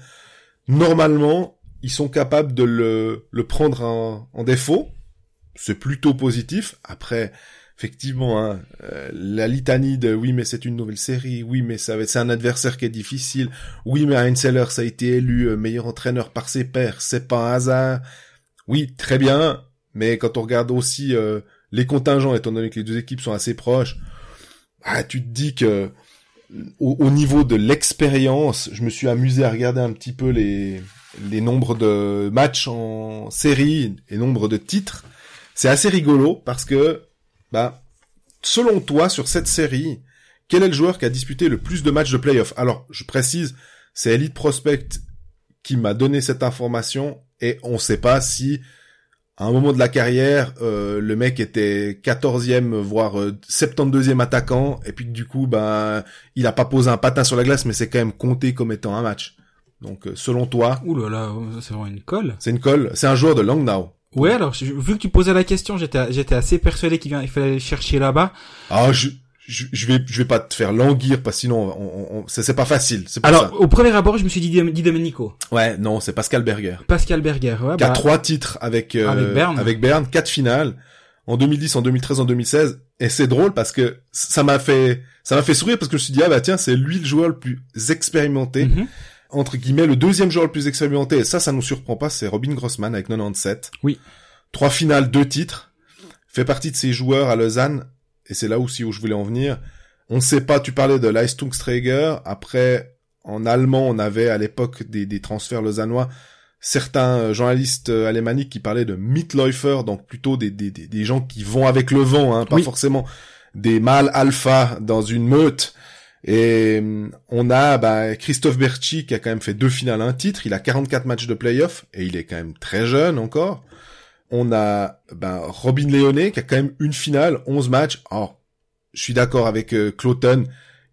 normalement, ils sont capables de le, le prendre en, en défaut. C'est plutôt positif. Après, effectivement, hein, euh, la litanie de oui mais c'est une nouvelle série, oui mais ça c'est un adversaire qui est difficile, oui mais Heinz Sellers a été élu euh, meilleur entraîneur par ses pairs, c'est pas un hasard. Oui, très bien, mais quand on regarde aussi euh, les contingents, étant donné que les deux équipes sont assez proches, ah, tu te dis que au, niveau de l'expérience, je me suis amusé à regarder un petit peu les les nombres de matchs en série et nombres de titres. C'est assez rigolo parce que bah, selon toi, sur cette série, quel est le joueur qui a disputé le plus de matchs de playoff? Alors, je précise, c'est Elite Prospect qui m'a donné cette information et on ne sait pas si à un moment de la carrière, euh, le mec était 14e, voire 72e euh, attaquant, et puis du coup, ben, il a pas posé un patin sur la glace, mais c'est quand même compté comme étant un match. Donc, euh, selon toi... Ouh là là, c'est vraiment une colle. C'est une colle. C'est un joueur de Langnau. Ouais, alors vu que tu posais la question, j'étais j'étais assez persuadé qu'il il fallait aller chercher là-bas. Ah, je, je, je vais je vais pas te faire languir parce que sinon on, on, c'est pas facile. Alors au premier abord, je me suis dit Di Domenico. Ouais, non, c'est Pascal Berger. Pascal Berger, ouais. Qui a bah, trois titres avec euh, avec Berne, avec Berne, quatre finales en 2010, en 2013, en 2016. Et c'est drôle parce que ça m'a fait ça m'a fait sourire parce que je me suis dit ah bah tiens c'est lui le joueur le plus expérimenté. Mhm entre guillemets, le deuxième joueur le plus expérimenté, et ça, ça nous surprend pas, c'est Robin Grossman avec 97. Oui. Trois finales, deux titres. Fait partie de ces joueurs à Lausanne, et c'est là aussi où je voulais en venir. On ne sait pas, tu parlais de Leistungsträger, après, en allemand, on avait à l'époque des, des transferts lausannois, certains euh, journalistes euh, alémaniques qui parlaient de Mitläufer, donc plutôt des, des, des, gens qui vont avec le vent, hein, pas forcément des mâles alpha dans une meute, et euh, on a bah, Christophe Berchi qui a quand même fait deux finales, un titre. Il a 44 matchs de playoff et il est quand même très jeune encore. On a bah, Robin Léoné qui a quand même une finale, 11 matchs. Alors, je suis d'accord avec euh, Cloton.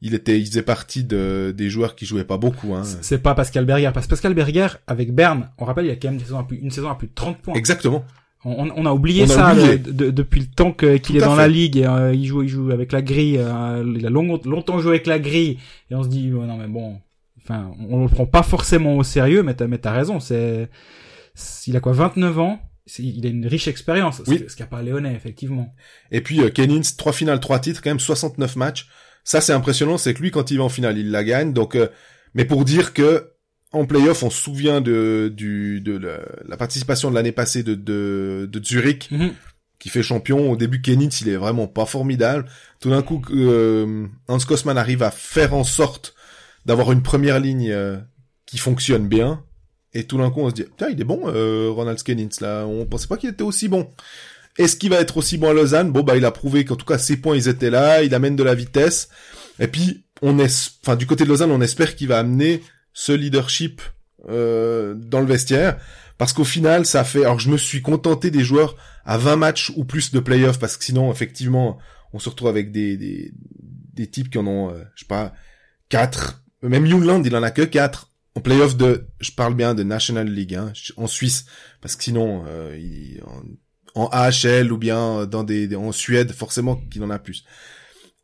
Il était, il faisait partie de, des joueurs qui jouaient pas beaucoup. Hein. C'est pas Pascal Berger, parce que Pascal Berger avec Berne, on rappelle, il y a quand même une saison à plus, une saison à plus de 30 points. Exactement. On, on, a oublié ça depuis le temps qu'il est dans la ligue. Et, euh, il joue, il joue avec la grille. Euh, il a longtemps joué avec la grille. Et on se dit, non mais bon, enfin, on, le prend pas forcément au sérieux. Mais t'as, mais t'as raison. C'est, il a quoi, 29 ans? il a une riche expérience, Oui. ce qu'a pas Léonet, effectivement. Et puis euh, Kennins, trois finales, trois titres, quand même 69 matchs. Ça c'est impressionnant, c'est que lui quand il va en finale, il la gagne. Donc, euh, mais pour dire que en playoff, on se souvient de du de la, la participation de l'année passée de de, de Zurich Mhm. qui fait champion. Au début, Kennins, il est vraiment pas formidable. Tout d'un coup, euh, Hans Kosman arrive à faire en sorte d'avoir une première ligne euh, qui fonctionne bien. Et tout d'un coup, on se dit, tiens, il est bon, euh, Ronald Kennins, là. On pensait pas qu'il était aussi bon. Est-ce qu'il va être aussi bon à Lausanne? Bon, bah, il a prouvé qu'en tout cas, ses points, ils étaient là. Il amène de la vitesse. Et puis, on est, enfin, du côté de Lausanne, on espère qu'il va amener ce leadership euh, dans le vestiaire. Parce qu'au final, ça fait... Alors, je me suis contenté des joueurs à 20 matchs ou plus de playoffs, parce que sinon, effectivement, on se retrouve avec des, des, des types qui en ont, euh, je sais pas, 4. Même Youngland, il en a que 4. En playoff de... Je parle bien de National League, hein, en Suisse. Parce que sinon, euh, en AHL ou bien dans des, des- en Suède, forcément qu'il en a plus.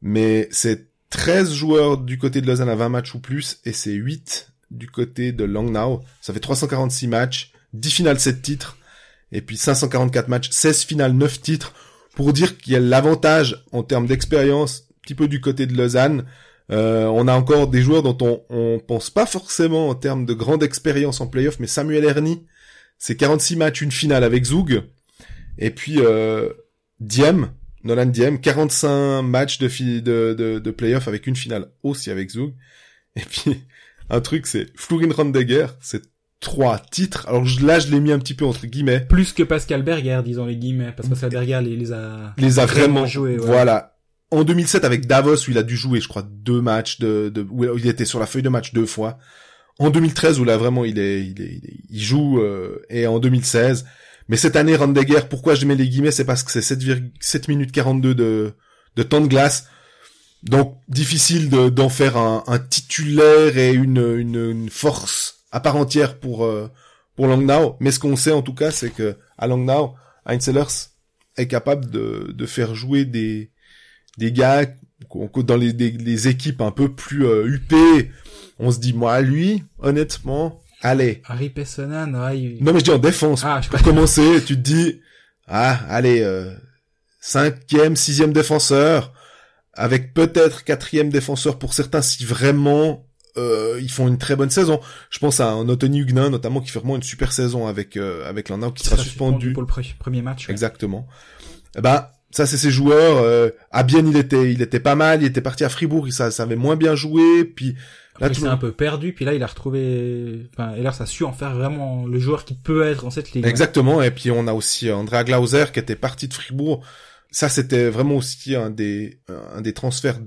Mais c'est 13 joueurs du côté de Lausanne à 20 matchs ou plus, et c'est 8 du côté de Langnau. Ça fait 346 matchs, 10 finales, 7 titres, et puis 544 matchs, 16 finales, 9 titres, pour dire qu'il y a l'avantage en termes d'expérience, un petit peu du côté de Lausanne. Euh, on a encore des joueurs dont on, on pense pas forcément en termes de grande expérience en playoff, mais Samuel Ernie, c'est 46 matchs, une finale avec Zug. Et puis euh, Diem, Nolan Diem, 45 matchs de, fi- de, de, de playoff avec une finale aussi avec Zug. Et puis un truc, c'est Florin Randegger, c'est trois titres. Alors je- là, je l'ai mis un petit peu entre guillemets. Plus que Pascal Berger, disons les guillemets, parce que Pascal Berger les, les a... les a Vraiment vraiment joué, ouais. Voilà. En 2007 avec Davos où il a dû jouer, je crois, deux matchs de, de où il était sur la feuille de match deux fois. En 2013 où là vraiment il est, il est, il, est- il joue euh, et en 2016. Mais cette année Randegger, pourquoi je mets les guillemets, c'est parce que c'est 7, 7 minutes 42 de de temps de glace. Donc difficile de- d'en faire un, un titulaire et une, une, une force à part entière pour euh, pour Langnau. Mais ce qu'on sait en tout cas, c'est que à Langnau, Heinz est capable de, de faire jouer des des gars dans les, des- les équipes un peu plus euh, huppées. On se dit moi lui, honnêtement, allez. Harry ouais, il- Non mais je dis en défense. Ah, je Pour commencer, tu te dis ah allez euh, cinquième, sixième défenseur avec peut-être quatrième défenseur pour certains si vraiment euh, ils font une très bonne saison. Je pense à un Anthony Huguenin notamment qui fait vraiment une super saison avec euh, avec Landau qui sera suspendu. pour le pre- premier match. ouais. Exactement. Eh ben, ça c'est ses joueurs. Euh, à Bienne, il était, il était pas mal. Il était parti à Fribourg, il ça, ça avait moins bien joué. Puis là, il tout s'est un peu perdu, puis là, il a retrouvé, enfin, et là, ça a su en faire vraiment le joueur qui peut être dans cette ligue. Exactement. Et puis on a aussi Andrea Glauser qui était parti de Fribourg. Ça c'était vraiment aussi un des, un des transferts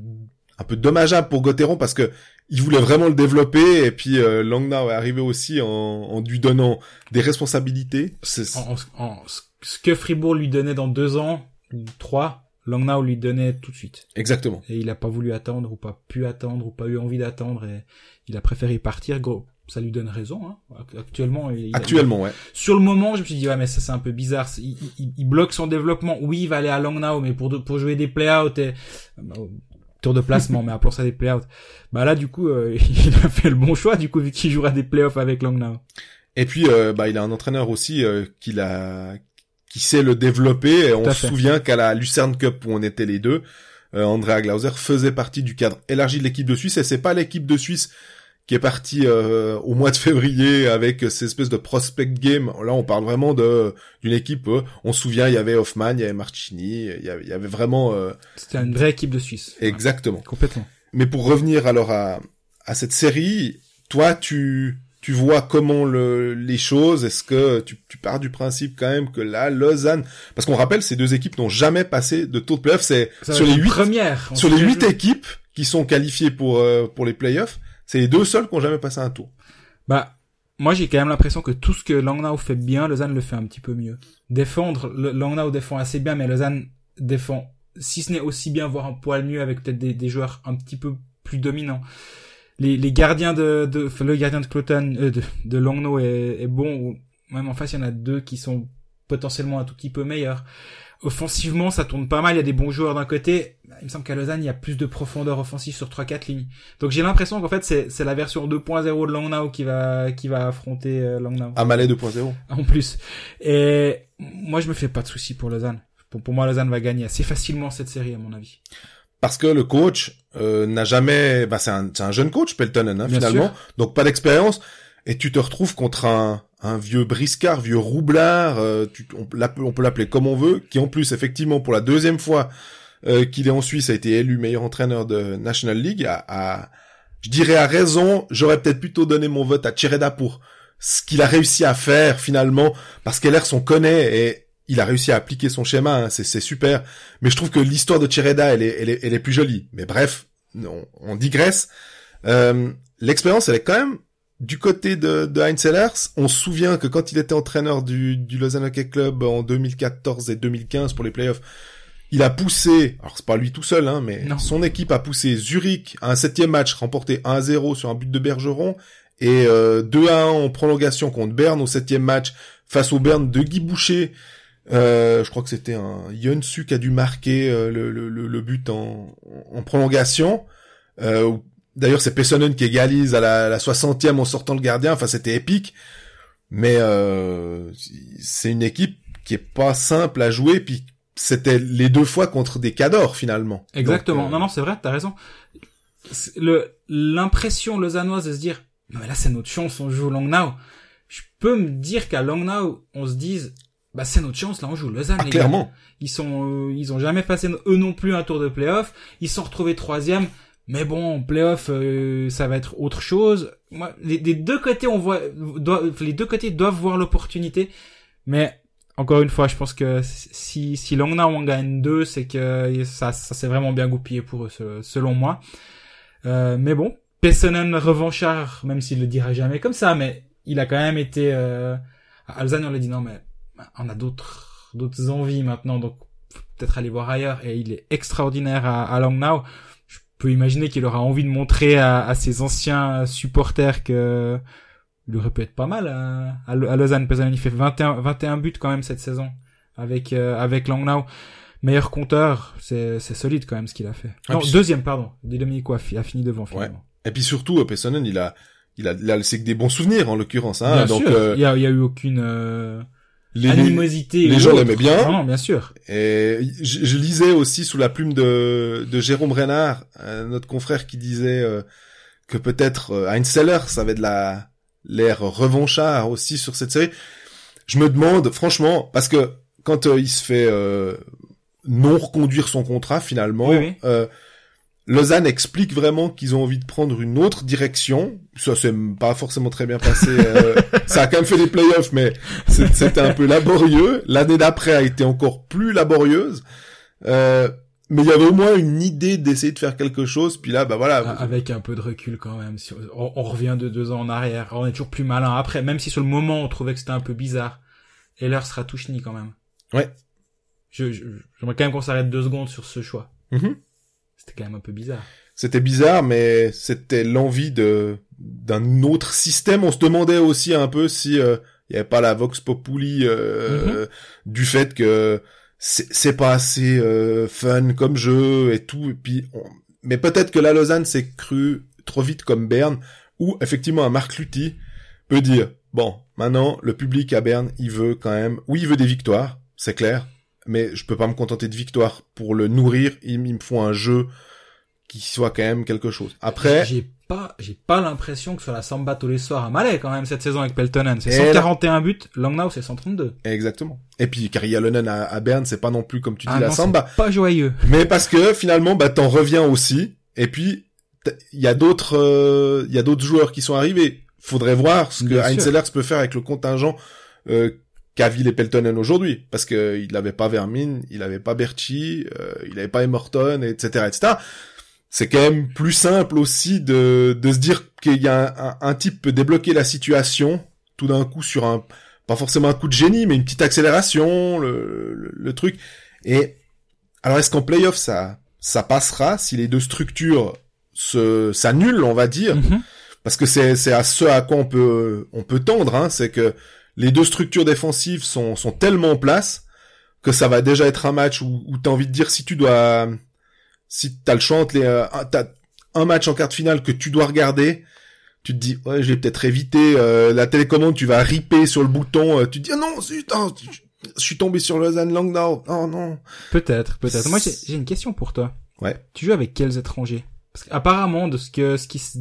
un peu dommageables pour Gauthieron parce que il voulait vraiment le développer. Et puis euh, Langnau est arrivé aussi en, en lui donnant des responsabilités. C'est- En, en- en- ce que Fribourg lui donnait dans deux ans, ou trois, Langnau lui donnait tout de suite. Exactement. Et il a pas voulu attendre, ou pas pu attendre, ou pas eu envie d'attendre, et il a préféré partir. Gros, ça lui donne raison, hein. Actuellement, il, il a- Actuellement, ouais. sur le moment, je me suis dit, ouais, mais ça, c'est un peu bizarre. Il, bloque son développement. Oui, il va aller à Langnau, mais pour, de- pour jouer des play-outs et, bah, tour de placement, mais appelons ça des play-outs. Bah là, du coup, euh, il a fait le bon choix, du coup, vu qu'il jouera des play-offs avec Langnau. Et puis, euh, bah, il a un entraîneur aussi euh, qui l'a, qui sait le développer. On se fait. souvient qu'à la Lucerne Cup où on était les deux, euh, Andrea Glauser faisait partie du cadre élargi de l'équipe de Suisse. Et c'est pas l'équipe de Suisse qui est partie euh, au mois de février avec ces espèces de prospect game. Là, on parle vraiment de d'une équipe. euh, on se souvient, il y avait Hoffman, il y avait Marchini, il y avait, il y avait vraiment euh, C'était une vraie équipe de Suisse. exactement. Ouais, complètement. Mais pour revenir alors à, à cette série, toi, tu, tu vois comment le, les choses? Est-ce que tu, tu pars du principe quand même que là, Lausanne, parce qu'on rappelle, ces deux équipes n'ont jamais passé de tour de playoff. C'est sur les huit, première. On sur les huit équipes qui sont qualifiées pour euh, pour les playoffs, c'est les deux seuls qui ont jamais passé un tour. Bah, moi j'ai quand même l'impression que tout ce que Langnau fait bien, Lausanne le fait un petit peu mieux. Défendre, Langnau défend assez bien, mais Lausanne défend, si ce n'est aussi bien, voire un poil mieux, avec peut-être des, joueurs un petit peu plus dominants. Les, gardiens de, de le gardien de Cloton, euh, de, de Langnau est, est bon, ou même en face il y en a deux qui sont potentiellement un tout petit peu meilleurs. Offensivement, ça tourne pas mal, il y a des bons joueurs d'un côté. Il me semble qu'à Lausanne, il y a plus de profondeur offensive sur 3-4 lignes. Donc j'ai l'impression qu'en fait, c'est, la version 2.0 de Langnau qui va, qui va affronter euh, Langnau. Amalé 2.0. En plus. Et moi, je me fais pas de soucis pour Lausanne. Pour, pour moi, Lausanne va gagner assez facilement cette série, à mon avis. Parce que le coach euh, n'a jamais... Bah, c'est, un, un jeune coach, Peltonen, hein, finalement. sûr. Donc pas d'expérience. Et tu te retrouves contre un, un vieux briscard, vieux roublard, euh, on, peut l'appeler comme on veut, qui en plus, effectivement, pour la deuxième fois euh, qu'il est en Suisse, a été élu meilleur entraîneur de National League, à, je dirais à raison, j'aurais peut-être plutôt donné mon vote à Chereda pour ce qu'il a réussi à faire finalement, parce qu'Ellers on connaît et il a réussi à appliquer son schéma, hein, c'est, super. Mais je trouve que l'histoire de Chereda, elle est plus jolie. Mais bref, on, on digresse. Euh, l'expérience, elle est quand même du côté de, de Heinz Ehlers. On se souvient que quand il était entraîneur du, du Lausanne Hockey Club en 2014 et 2015 pour les playoffs, il a poussé, alors c'est pas lui tout seul, hein, mais Non. son équipe a poussé Zurich à un septième match, remporté 1-0 sur un but de Bergeron, et euh, 2-1 en prolongation contre Berne au septième match, face au Berne de Guy Boucher. Euh, je crois que c'était un Yonsu qui a dû marquer euh, le, le, but en, en prolongation. Euh, D'ailleurs, c'est Pessonen qui égalise à la, la 60e en sortant le gardien. Enfin, c'était épique. Mais euh, c'est une équipe qui est pas simple à jouer. Puis c'était les deux fois contre des cadors finalement. Exactement. Donc, euh, Non, non, c'est vrai, t'as raison. Le, l'impression lausannoise de se dire, non, mais là, c'est notre chance, on joue Langnau. Je peux me dire qu'à Langnau, on se dise, bah, c'est notre chance, là, on joue Lausanne, ah, les gars. clairement. Ils sont, euh, ils ont jamais passé eux non plus un tour de playoff. Ils sont retrouvés troisième. Mais bon, playoff, euh, ça va être autre chose. Moi, les, deux côtés, on voit, doit- les deux côtés doivent voir l'opportunité. Mais encore une fois, je pense que si si Langnau en gagne deux, c'est que ça ça s'est vraiment bien goupillé pour eux, se- selon moi. Euh, mais bon, Pessonen revanchard, même s'il le dira jamais comme ça, mais il a quand même été. Euh, Lausanne, on lui a dit non, mais on a d'autres d'autres envies maintenant, donc peut-être aller voir ailleurs. Et il est extraordinaire à, à Langnau. Je peux imaginer qu'il aura envie de montrer à, à ses anciens supporters que il aurait pu être pas mal à, à, à Lausanne. Pessonen, il fait 21, 21 buts quand même cette saison avec euh, avec Langnau. Meilleur compteur, c'est c'est solide quand même ce qu'il a fait. Ah, non, puis- deuxième, pardon. Di Domenico a, a fini devant finalement. Et puis surtout, euh, Pessonen, il a, il a, laissé que des bons souvenirs en l'occurrence. Hein, Bien donc sûr, euh, il y a, il y a eu aucune euh, les, les- animosité. les ou gens l'aimaient bien. Non, non, bien sûr. Et je, je lisais aussi sous la plume de, de Jérôme Renard, euh, notre confrère qui disait euh, que peut-être euh, Heinz Seller, ça avait de la l'air revanchard aussi sur cette série. Je me demande, franchement, parce que quand euh, il se fait euh, non reconduire son contrat finalement, Oui, oui. Lausanne explique vraiment qu'ils ont envie de prendre une autre direction. Ça s'est pas forcément très bien passé. euh, ça a quand même fait des playoffs, mais c'était un peu laborieux. L'année d'après a été encore plus laborieuse. Euh, mais il y avait au moins une idée d'essayer de faire quelque chose. Puis là, bah voilà. Ah, Avec un peu de recul quand même. On, on revient de deux ans en arrière. On est toujours plus malin après, même si sur le moment on trouvait que c'était un peu bizarre. Et l'heure sera touchni quand même. Ouais. Je, je- j'aimerais quand même qu'on s'arrête deux secondes sur ce choix. Mhm. C'était quand même un peu bizarre. C'était bizarre, mais c'était l'envie de d'un autre système. On se demandait aussi un peu si euh, il y avait pas la vox populi euh, du fait que c'est pas assez euh, fun comme jeu et tout. Et puis, on- mais peut-être que la Lausanne s'est cru trop vite comme Berne, où effectivement un Marc Lutti peut dire bon, maintenant le public à Berne, il veut quand même, oui, il veut des victoires, c'est clair, mais je peux pas me contenter de victoires pour le nourrir. Il, il me faut un jeu qui soit quand même quelque chose. Après, J'ai pas, j'ai pas l'impression que sur la samba tous les soirs à Malais quand même cette saison avec Peltonen. C'est Et 141 buts. Langnau c'est 132. exactement. Et puis Kari Lonen à, à Berne, c'est pas non plus comme tu dis Ah la non, samba. c'est pas joyeux. Mais parce que finalement, bah t'en reviens aussi. Et puis il y a d'autres, euh, il y a d'autres joueurs qui sont arrivés. Faudrait voir ce que Heinz peut faire avec le contingent euh, qu'a Ville et Peltonen aujourd'hui, parce que il n'avait pas Vermin, il avait pas Berchi, euh, il avait pas Emerton, etc., etc. C'est quand même plus simple aussi de de se dire qu'il y a un, un, un type peut débloquer la situation tout d'un coup sur un pas forcément un coup de génie, mais une petite accélération, le, le, le truc. Et alors est-ce qu'en playoff ça ça passera si les deux structures se s'annulent, on va dire, Mhm. parce que c'est c'est à ce à quoi on peut on peut tendre, hein, c'est que les deux structures défensives sont sont tellement en place que ça va déjà être un match où, où t'as envie de dire si tu dois, si t'as le choix entre les, euh, t'as un match en quart de finale que tu dois regarder, tu te dis ouais je vais peut-être éviter euh, la télécommande, tu vas riper sur le bouton, euh, tu te dis ah non putain, je suis tombé sur Lausanne Langnau, oh non. Peut-être, peut-être. Moi j'ai une question pour toi. Ouais. Tu joues avec quels étrangers? Parce qu'apparemment de ce que ce qui se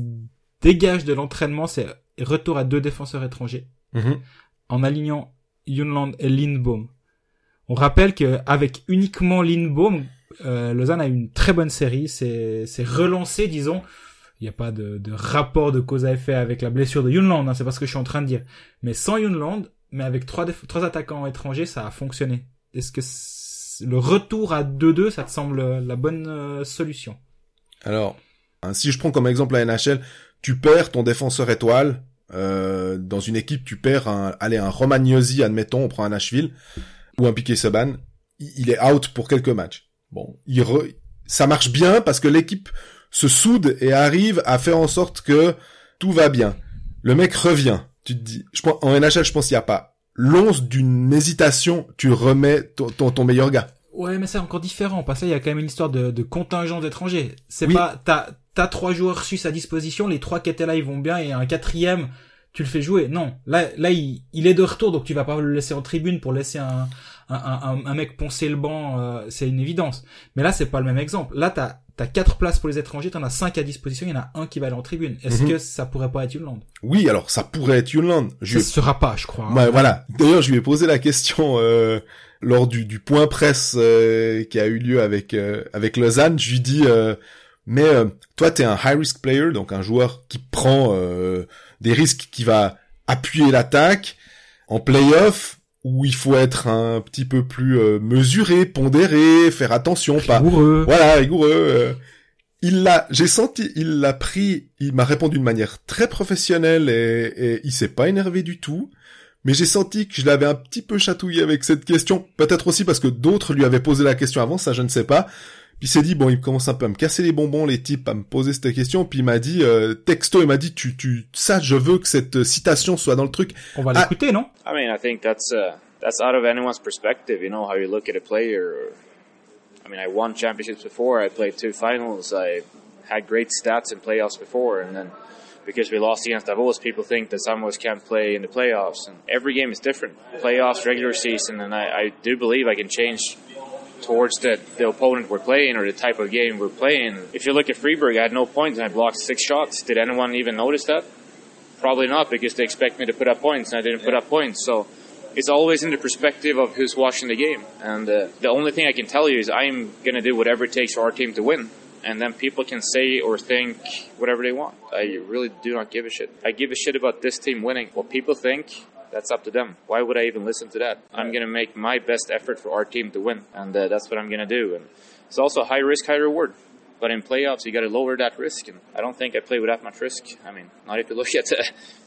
dégage de l'entraînement c'est retour à deux défenseurs étrangers Mhm. En alignant Yunland et Lindbaum. On rappelle que avec uniquement Lindbaum, euh, Lausanne a eu une très bonne série, c'est relancé, disons. Il n'y a pas de, de rapport de cause à effet avec la blessure de Yunland, hein, c'est pas ce que je suis en train de dire. Mais sans Yunland, mais avec trois, trois attaquants étrangers, ça a fonctionné. Est-ce que le retour à 2-2, ça te semble la bonne euh, solution? Alors, hein, si je prends comme exemple la NHL, tu perds ton défenseur étoile. Euh, dans une équipe, tu perds un, allez, un Romagnosi, admettons, on prend un Nashville, ou un Piquet Subban, il il est out pour quelques matchs. Bon, il re- ça marche bien parce que l'équipe se soude et arrive à faire en sorte que tout va bien. Le mec revient. Tu te dis, je pense, en NHL, je pense qu'il n'y a pas l'once d'une hésitation, tu remets ton, ton, ton meilleur gars. Ouais, mais c'est encore différent. Parce qu'il y a quand même une histoire de, de contingent d'étrangers. C'est Oui. pas, t'as, t'as trois joueurs suisses à disposition, les trois qui étaient là, ils vont bien, et un quatrième, tu le fais jouer. Non. Là, là, il, il est de retour, donc tu vas pas le laisser en tribune pour laisser un, un, un, un mec poncer le banc, euh, c'est une évidence. Mais là, c'est pas le même exemple. Là, t'as, t'as quatre places pour les étrangers, t'en as cinq à disposition, il y en a un qui va aller en tribune. Est-ce Mhm. que ça pourrait pas être Yunland? Oui, alors ça pourrait être Yunland. Je Ça se sera pas, je crois. hein. Ouais, voilà. D'ailleurs, je lui ai posé la question euh, lors du, du point presse euh, qui a eu lieu avec euh, avec Lausanne. Je lui dis, euh, mais euh, toi, t'es un high risk player, donc un joueur qui prend euh, des risques, qui va appuyer l'attaque en playoff, où il faut être un petit peu plus euh, mesuré, pondéré, faire attention, pas Rigoureux. voilà, rigoureux. euh, il l'a, j'ai senti, il l'a pris, il m'a répondu de manière très professionnelle et, et il s'est pas énervé du tout. Mais j'ai senti que je l'avais un petit peu chatouillé avec cette question. Peut-être aussi parce que d'autres lui avaient posé la question avant, ça je ne sais pas. Puis il s'est dit, bon, il commence un peu à me casser les bonbons, les types, à me poser cette question. Puis il m'a dit, euh, texto, il m'a dit, tu, tu, ça, je veux que cette citation soit dans le truc. On va Ah. l'écouter, non? I mean, I think that's uh, that's out of anyone's perspective. You know how you look at a player. I mean, I won championships before. I played two finals. I had great stats in playoffs before, and then because we lost against Davos, people think that some of us can't play in the playoffs. And every game is different. Playoffs, regular season, and I, I do believe I can change towards the, the opponent we're playing or the type of game we're playing. If you look at Freeburg, I had no points and I blocked six shots. Did anyone even notice that? Probably not because they expect me to put up points and I didn't put up points. So it's always in the perspective of who's watching the game. And uh, the only thing I can tell you is I'm going to do whatever it takes for our team to win. And then people can say or think whatever they want. I really do not give a shit. I give a shit about this team winning. What people think, that's up to them. Why would I even listen to that? I'm going to make my best effort for our team to win. And uh, that's what I'm going to do. And it's also high risk, high reward. But in playoffs, you got to lower that risk, and I don't think I play with that much risk. I mean, not if you look at, uh,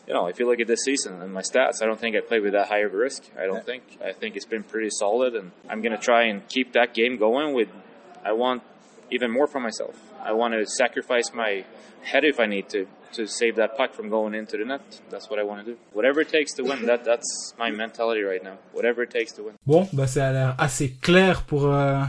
you know, if you look at this season and my stats, I don't think I play with that high of a risk. I don't think. I think it's been pretty solid, and I'm gonna try and keep that game going. With, I want even more from myself. I want to sacrifice my head if I need to to save that puck from going into the net. That's what I want to do. Whatever it takes to win. That that's my mentality right now. Whatever it takes to win. Bon, bah a l'air euh, assez clair pour euh,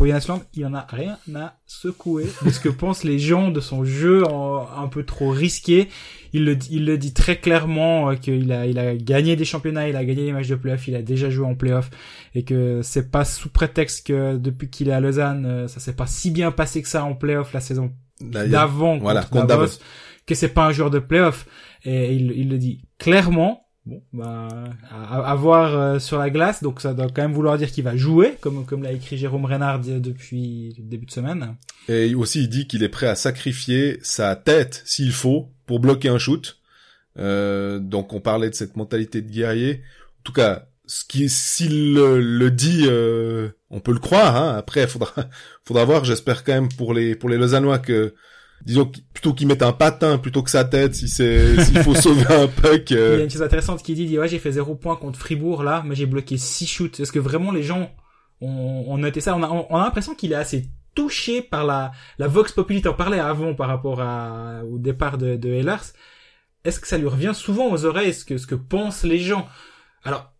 pour Jonas Land. Il en a rien à secouer de ce que pensent les gens de son jeu en- un peu trop risqué. Il le, dit- il le dit très clairement euh, qu'il a il a gagné des championnats, il a gagné des matchs de playoff, il a déjà joué en playoff et que c'est pas sous prétexte que depuis qu'il est à Lausanne, euh, ça s'est pas si bien passé que ça en playoff la saison d'avant voilà, contre contre Davos, Davos. que c'est pas un joueur de playoff et il, il le dit clairement bon bah à, à voir euh, sur la glace donc ça doit quand même vouloir dire qu'il va jouer comme comme l'a écrit Jérôme Renard euh, depuis le début de semaine Et aussi, il dit qu'il est prêt à sacrifier sa tête, s'il faut, pour bloquer un shoot. Euh, donc, on parlait de cette mentalité de guerrier. En tout cas, ce qui, s'il le, le dit, euh, on peut le croire. Hein. Après, faudra, faudra voir. J'espère quand même pour les pour les Lausannois que, disons, plutôt qu'ils mettent un patin plutôt que sa tête, si c'est s'il faut sauver un puck. il y a euh, une chose intéressante qui dit, dit ouais j'ai fait zéro point contre Fribourg là mais j'ai bloqué six shoots. Est-ce que vraiment les gens ont, noté ça? On a on a l'impression qu'il est assez touché par la la vox populi. T'en parlais avant par rapport à au départ de, de Ehlers est-ce que ça lui revient souvent aux oreilles ce que ce que pensent les gens? Alors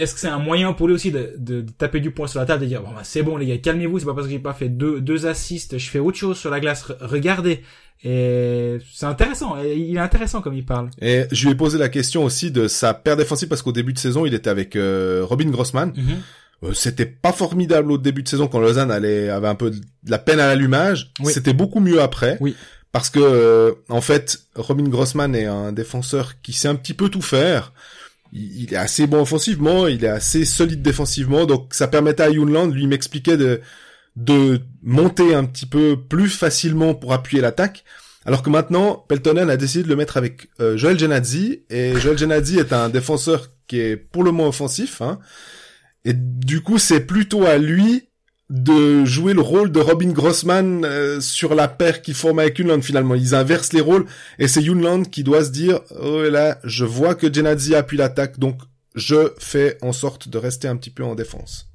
est-ce que c'est un moyen pour lui aussi de, de, de taper du poing sur la table et de dire bon bah c'est bon les gars calmez-vous c'est pas parce que j'ai pas fait deux deux assists je fais autre chose sur la glace Re- regardez et c'est intéressant Et il est intéressant comme il parle Et je lui ai posé la question aussi de sa paire défensive parce qu'au début de saison, il était avec euh, Robin Grossman. Euh, C'était pas formidable au début de saison quand Lausanne allait, avait un peu de la peine à l'allumage. Oui. C'était beaucoup mieux après. Oui. Parce que, euh, en fait, Robin Grossman est un défenseur qui sait un petit peu tout faire. Il, est assez bon offensivement, il est assez solide défensivement, donc ça permettait à Younland, lui m'expliquait de, de monter un petit peu plus facilement pour appuyer l'attaque. Alors que maintenant, Peltonen a décidé de le mettre avec euh, Joel Genadzi, et Joel Genadzi est un défenseur qui est pour le moins offensif, hein, et du coup, c'est plutôt à lui de jouer le rôle de Robin Grossman euh, sur la paire qu'il forme avec Yunland finalement. Ils inversent les rôles et c'est Yunland qui doit se dire oh là, je vois que Genadzi appuie l'attaque donc je fais en sorte de rester un petit peu en défense.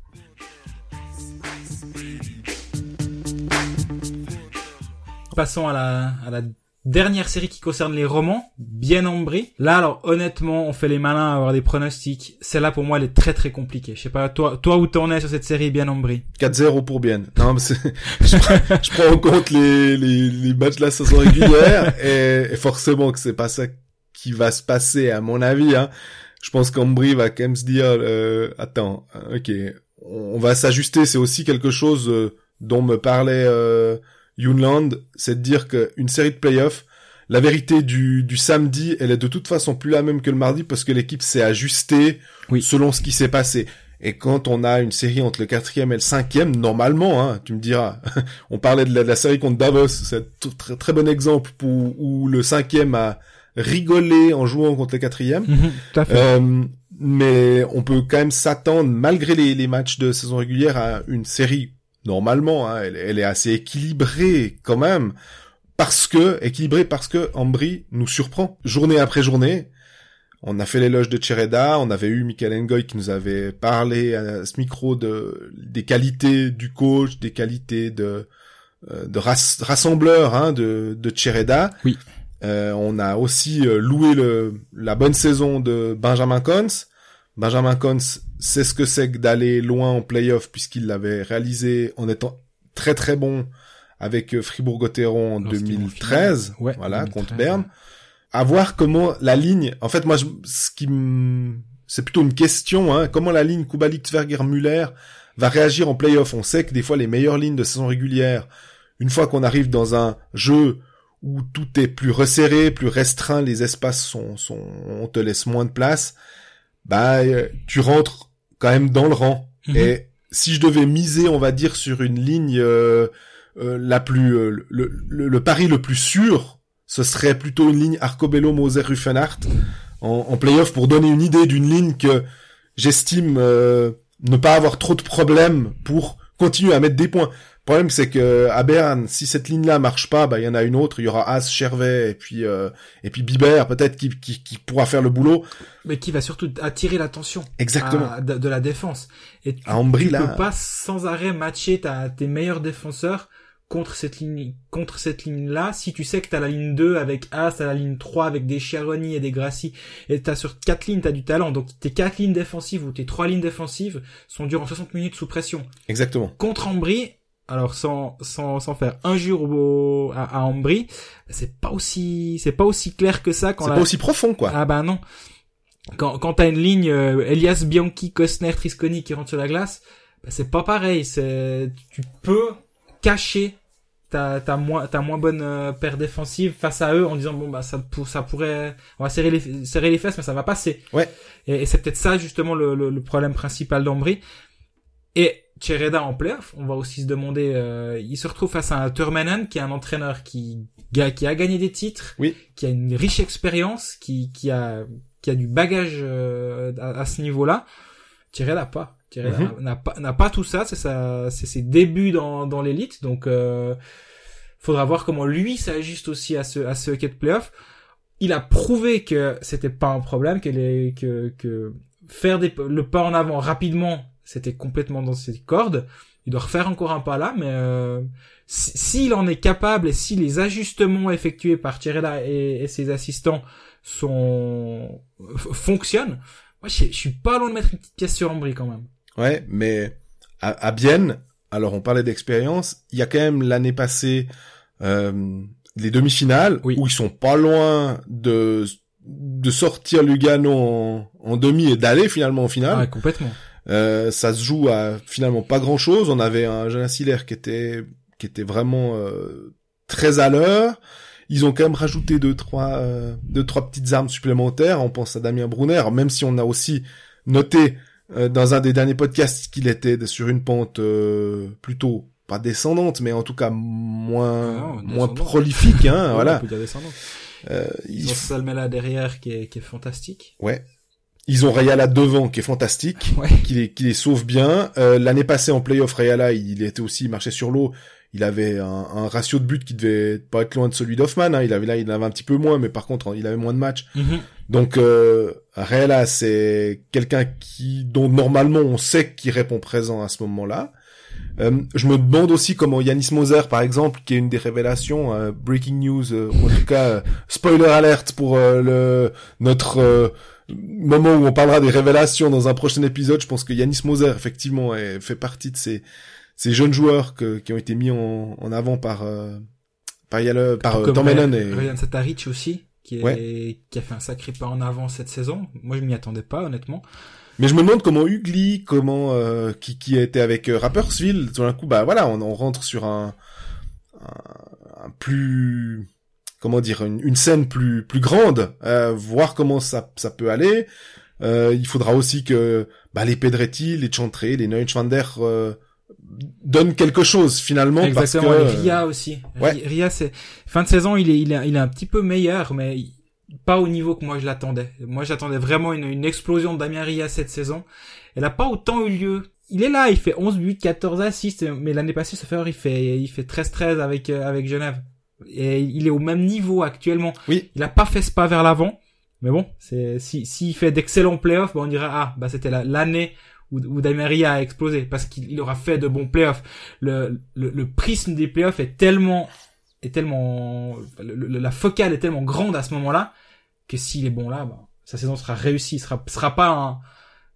passons à la dernière série qui concerne les romans bien Ambry là alors honnêtement on fait les malins à avoir des pronostics celle-là pour moi elle est très très compliquée je sais pas toi toi où t'en es sur cette série bien Ambry 4-0 pour Bien. Non, mais je, prends, je prends en compte les, les, les matchs de la saison régulière et, et forcément que c'est pas ça qui va se passer à mon avis. Hein. Je pense qu'Ambry va quand même se dire euh, attends, ok, on va s'ajuster. C'est aussi quelque chose euh, dont me parlait euh, Younland, c'est de dire qu'une série de playoffs, la vérité du, du samedi, elle est de toute façon plus la même que le mardi parce que l'équipe s'est ajustée Oui. selon ce qui s'est passé. Et quand on a une série entre le quatrième et le cinquième, normalement, hein, tu me diras, on parlait de la, de la série contre Davos, c'est un très, très bon exemple pour, où le cinquième a rigolé en jouant contre le quatrième. tout à fait Euh, mais on peut quand même s'attendre, malgré les, les matchs de saison régulière, à une série, normalement, hein, elle, elle est assez équilibrée quand même, parce que, équilibrée parce que Ambry nous surprend, journée après journée. On a fait l'éloge de Chereda, on avait eu Michael Ngoy qui nous avait parlé à ce micro de, des qualités du coach, des qualités de, euh, de rass- rassembleur hein, de, de Chereda. Oui. Euh, on a aussi euh, loué le, la bonne saison de Benjamin Cons. Benjamin Cons sait ce que c'est que d'aller loin en playoff puisqu'il l'avait réalisé en étant très très bon avec euh, Fribourg-Gotteron en Lorsqu'ils vont 2013, finir. Ouais, voilà, 2013, contre Berne. À voir comment la ligne, en fait, moi, je- ce qui c'est plutôt une question, hein, comment la ligne Kubalik, Zwerger, Muller va réagir en playoff? On sait que des fois, les meilleures lignes de saison régulière, une fois qu'on arrive dans un jeu où tout est plus resserré, plus restreint, les espaces sont, sont, on te laisse moins de place, bah, euh, tu rentres quand même dans le rang. Mhm. Et si je devais miser, on va dire, sur une ligne euh, euh, la plus, euh, le, le, le pari le plus sûr, ce serait plutôt une ligne Arcobello, Moser, Ruffenhardt en, en playoff pour donner une idée d'une ligne que j'estime euh, ne pas avoir trop de problèmes pour continuer à mettre des points. Problème, c'est que à Berne, si cette ligne-là marche pas, bah il y en a une autre. Il y aura As, Chervet et puis euh, et puis Biber peut-être qui, qui qui pourra faire le boulot. mais qui va surtout attirer l'attention Exactement. à- de, de la défense et tu, À Ambry, tu là. peux pas sans arrêt matcher ta, tes meilleurs défenseurs contre cette ligne contre cette ligne là si tu sais que t'as la ligne 2 avec As t'as la ligne 3 avec des Chiaroni et des Grassi et t'as sur quatre lignes t'as du talent donc tes quatre lignes défensives ou tes trois lignes défensives sont durant 60 minutes sous pression Exactement. contre Ambry alors sans sans sans faire injure au, à, à Ambry c'est pas aussi c'est pas aussi clair que ça quand C'est la, pas aussi profond, quoi. ah bah non. Quand, quand t'as une ligne euh, Elias Bianchi, Kostner, Trisconi qui rentre sur la glace, bah c'est pas pareil. C'est tu peux cacher ta ta moins ta moins bonne euh, paire défensive face à eux en disant bon bah ça pour ça pourrait on va serrer les serrer les fesses mais ça va passer. Ouais. Et, et c'est peut-être ça justement le, le, le problème principal d'Ambry. Et Chereda en playoff, on va aussi se demander, euh, il se retrouve face à un Turmanen qui est un entraîneur qui, qui a gagné des titres, Oui. qui a une riche expérience, qui, qui a, qui a du bagage euh, à, à ce niveau-là. Chereda pas. Chereda Mhm. n'a pas, n'a pas tout ça. C'est ses débuts dans, dans l'élite. Donc, euh, faudra voir comment lui s'ajuste aussi à ce, à ce hockey de playoff. Il a prouvé que c'était pas un problème, que les, que, que faire des, le pas en avant rapidement, c'était complètement dans ses cordes. Il doit refaire encore un pas là, mais euh, si- s'il en est capable et si les ajustements effectués par Tirella et, et ses assistants sont fonctionnent, Moi, je, je suis pas loin de mettre une petite pièce sur Ambry quand même. Ouais, mais à, à Bienne, alors on parlait d'expérience, il y a quand même l'année passée euh, les demi-finales Oui. où ils sont pas loin de de sortir Lugano en, en demi et d'aller finalement en finale. Ouais, complètement. Euh, ça se joue à finalement pas grand chose. On avait un Jonas Hiller qui était qui était vraiment euh, très à l'heure. Ils ont quand même rajouté deux trois euh, deux trois petites armes supplémentaires. On pense à Damien Brunner, même si on a aussi noté euh, dans un des derniers podcasts qu'il était sur une pente euh, plutôt pas descendante, mais en tout cas moins Ah non, moins descendante. prolifique. Hein, voilà. on peut dire descendant. Euh, Ils ils, ont Salmela derrière qui est, qui est fantastique. ouais. Ils ont Rayala devant qui est fantastique. Ouais. qui les, qui les sauve bien. Euh, L'année passée en playoff, Rayala, il était aussi il marchait sur l'eau. Il avait un, un ratio de but qui devait pas être loin de celui d'Hoffman. Hein. Il avait là, il en avait un petit peu moins, mais par contre, il avait moins de matchs. Mhm. Donc euh, Rayala, c'est quelqu'un qui dont normalement on sait qu'il répond présent à ce moment-là. Euh, je me demande aussi comment Yanis Moser, par exemple, qui est une des révélations, euh, breaking news, euh, en tout cas euh, spoiler alert pour euh, le notre euh, moment où on parlera des révélations dans un prochain épisode. Je pense que Yanis Moser, effectivement, est, fait partie de ces ces jeunes joueurs que, qui ont été mis en, en avant par euh, par, Yale- par euh, Ryan- et Ryan Sataric aussi, qui, est, Ouais. qui a fait un sacré pas en avant cette saison. Moi, je m'y attendais pas, honnêtement. Mais je me demande comment Ugly, comment euh, qui qui était avec euh, Rappersville, tout d'un coup, bah voilà, on, on rentre sur un, un, un plus comment dire une, une scène plus plus grande, euh, voir comment ça ça peut aller. Euh, il faudra aussi que bah, les Pedretti, les Chantré, les Neuschwander euh, donnent quelque chose finalement Exactement. parce que Et Ria aussi. ouais. Ri- Ria, c'est fin de saison, il est, il est, il est un petit peu meilleur, mais il- pas au niveau que moi je l'attendais. Moi, j'attendais vraiment une, une explosion de Damien Ria cette saison. Elle a pas autant eu lieu. Il est là, il fait 11 buts, 14 assists, mais l'année passée, ce fait, il fait, il fait 13-13 avec, euh, avec Genève. Et il est au même niveau actuellement. Oui. Il a pas fait ce pas vers l'avant. Mais bon, c'est, si, s'il fait d'excellents playoffs, bah, on dirait, ah, bah, c'était la- l'année où, où Ria a explosé. Parce qu'il il aura fait de bons playoffs. Le, le, le prisme des playoffs est tellement, est tellement, le- le- la focale est tellement grande à ce moment-là, que s'il est bon là, bah, sa saison sera réussie. Ce sera, sera pas un,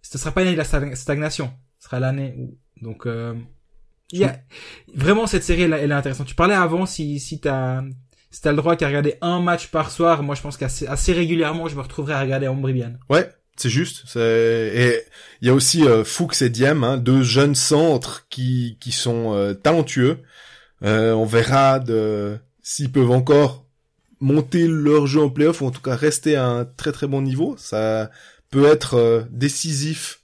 ce sera pas l'année de la stag- stagnation. Ce sera l'année où, donc, euh, il y a, vraiment cette série, elle, est intéressante. Tu parlais avant si, si t'as, si t'as le droit qu'à regarder un match par soir, moi je pense qu'assez assez régulièrement je me retrouverai à regarder Ambribian. Ouais, c'est juste. Et il y a aussi euh, Fuchs et Diem, hein, deux jeunes centres qui qui sont euh, talentueux. Euh, on verra de s'ils peuvent encore monter leur jeu en playoff ou en tout cas rester à un très très bon niveau. Ça peut être euh, décisif.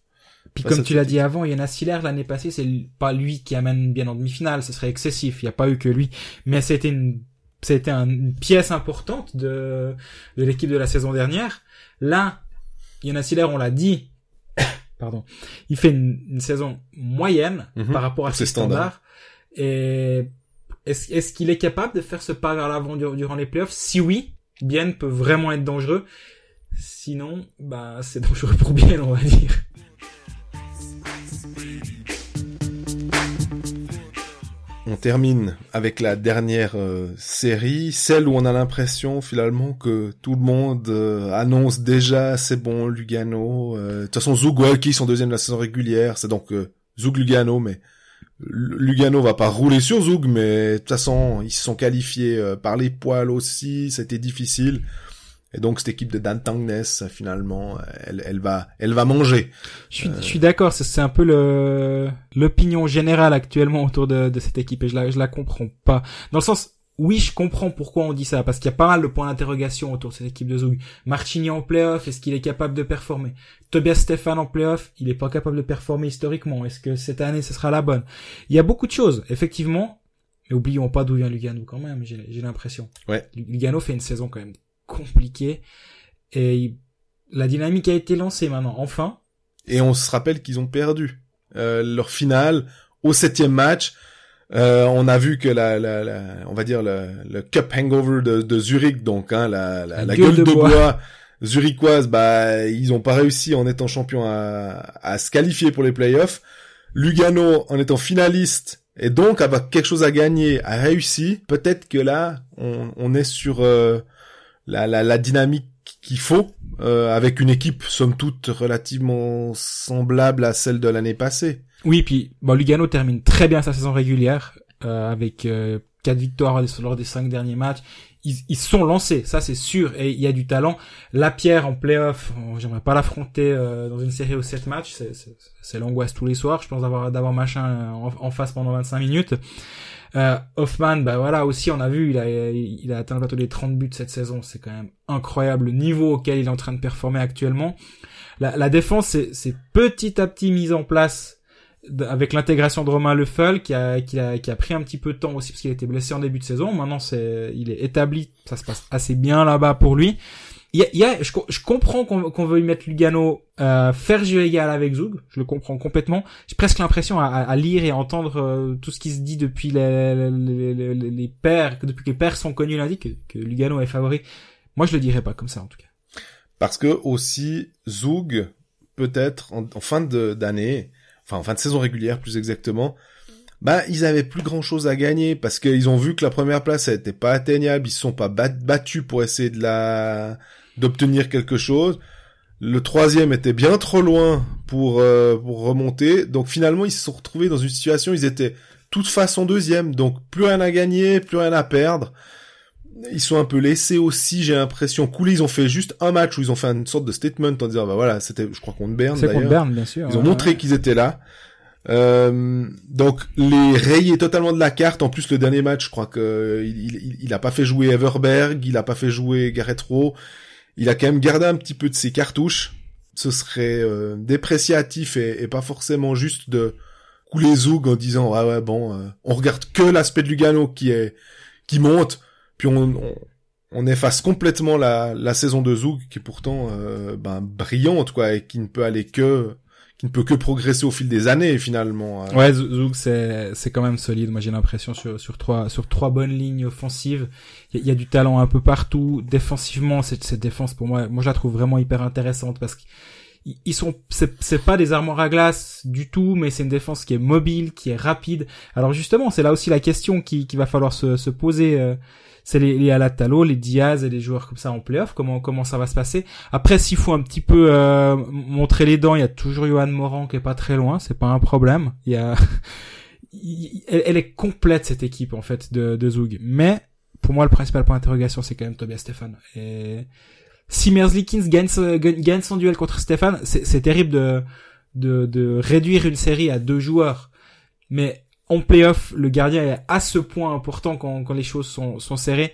Puis Bah, comme tu l'as dit. avant, Yana Siller l'année passée, c'est pas lui qui amène bien en demi-finale, ce serait excessif. Il n'y a pas eu que lui, mais c'était une, c'était un- une pièce importante de de l'équipe de la saison dernière. Là, Yana Siller, on l'a dit, pardon, il fait une, une saison moyenne Mhm, par rapport à ses standards. standards. Et est-ce qu'il est capable de faire ce pas vers l'avant dur- durant les playoffs? Si oui, Bien peut vraiment être dangereux. Sinon, bah c'est dangereux pour Bien, on va dire. On termine avec la dernière euh, série, celle où on a l'impression finalement que tout le monde euh, annonce déjà c'est bon Lugano. euh, De toute façon Zug Walkie sont deuxième de la saison régulière, c'est donc Zug Lugano, mais Lugano va pas rouler sur Zug, mais de toute façon ils se sont qualifiés par les poils aussi, c'était difficile. Et donc cette équipe de Dan Tangnes finalement, elle, elle va, elle va manger. Je suis, je suis d'accord, c'est- un peu le l'opinion générale actuellement autour de, de cette équipe et je la, je la comprends pas. Dans le sens, oui, je comprends pourquoi on dit ça, parce qu'il y a pas mal de points d'interrogation autour de cette équipe de Zug. Marchini en playoff, est-ce qu'il est capable de performer? Tobias Stefan en playoff, il est pas capable de performer historiquement. Est-ce que cette année, ce sera la bonne? Il y a beaucoup de choses, effectivement. Mais oublions pas d'où vient Lugano quand même, j'ai j'ai l'impression. Ouais. Lugano fait une saison quand même compliquée et il- la dynamique a été lancée maintenant, enfin. Et on se rappelle qu'ils ont perdu euh, leur finale au septième match. Euh, on a vu que la, la, la on va dire le, le cup hangover de, de Zurich, donc hein, la, la, la gueule, de, bois. zurichoise, bah ils ont pas réussi en étant champion à, à se qualifier pour les playoffs. Lugano en étant finaliste et donc avec quelque chose à gagner a réussi. Peut-être que là on, on est sur euh, la, la, la dynamique qu'il faut euh, avec une équipe somme toute relativement semblable à celle de l'année passée. Oui, puis bon, Lugano termine très bien sa saison régulière euh, avec euh, quatre victoires lors des cinq derniers matchs. Ils, ils sont lancés, ça c'est sûr, et il y a du talent. La pierre en playoff, j'aimerais pas l'affronter euh, dans une série aux sept matchs, c'est l'angoisse tous les soirs. Je pense d'avoir d'avoir machin en, face pendant 25 minutes. Euh, Hoffman, bah voilà aussi, on a vu, il a il a atteint le plateau des 30 buts cette saison. C'est quand même incroyable le niveau auquel il est en train de performer actuellement. La, la défense, c'est petit à petit mise en place avec l'intégration de Romain Lefel qui a, qui a qui a pris un petit peu de temps aussi parce qu'il était blessé en début de saison. Maintenant c'est il est établi, ça se passe assez bien là-bas pour lui. Y y a je, je, comprends qu'on qu'on veuille mettre Lugano euh, faire jeu égal avec Zug, je le comprends complètement. J'ai presque l'impression à, lire et entendre euh, tout ce qui se dit depuis les, les, les, les pères, depuis que les pères sont connus lundi que, que Lugano est favori. Moi je le dirais pas comme ça en tout cas. Parce que aussi Zug peut-être en, en fin d'année enfin en fin de saison régulière plus exactement, bah ils avaient plus grand chose à gagner parce qu'ils ont vu que la première place elle était pas atteignable, ils se sont pas battus pour essayer de la d'obtenir quelque chose. Le troisième était bien trop loin pour euh, pour remonter, donc finalement ils se sont retrouvés dans une situation ils étaient toute façon deuxième, donc plus rien à gagner, plus rien à perdre. Ils sont un peu laissés aussi, j'ai l'impression. Coulis, ils ont fait juste un match où ils ont fait une sorte de statement en disant, bah voilà, c'était, je crois, contre Berne. C'est contre Berne, bien sûr. Ils ont montré qu'ils étaient là. Euh, donc les rayer totalement de la carte. En plus, le dernier match, je crois que il, il, il a pas fait jouer Everberg, il a pas fait jouer Gareth Rowe. Il a quand même gardé un petit peu de ses cartouches. Ce serait euh, dépréciatif et, et, pas forcément juste de couler Zoug en disant ah ouais bon, euh, on regarde que l'aspect de Lugano qui est qui monte puis on, on, efface complètement la, la saison de Zoug qui est pourtant euh, ben, brillante quoi et qui ne peut aller que qui ne peut que progresser au fil des années finalement. Euh. Ouais, Zoug c'est c'est quand même solide. Moi j'ai l'impression sur sur trois sur trois bonnes lignes offensives, il y, a du talent un peu partout. Défensivement, cette cette défense pour moi, moi je la trouve vraiment hyper intéressante parce que ils sont c'est pas des armoires à glace du tout mais c'est une défense qui est mobile qui est rapide alors justement c'est là aussi la question qui, qui va falloir se, se poser euh, c'est les, les Alatalo, les Diaz et les joueurs comme ça en playoff, comment comment ça va se passer? Après, s'il faut un petit peu euh, montrer les dents, il y a toujours Johan Moran qui est pas très loin, c'est pas un problème. Il y a, elle, est complète cette équipe en fait de, de. Mais pour moi, le principal point d'interrogation, c'est quand même Tobias Stéphane. Et si Merzlikins gagne, gagne son duel contre Stéphane, c'est terrible de, de, de réduire une série à deux joueurs. Mais en playoff, le gardien est à ce point important quand, quand les choses sont, sont serrées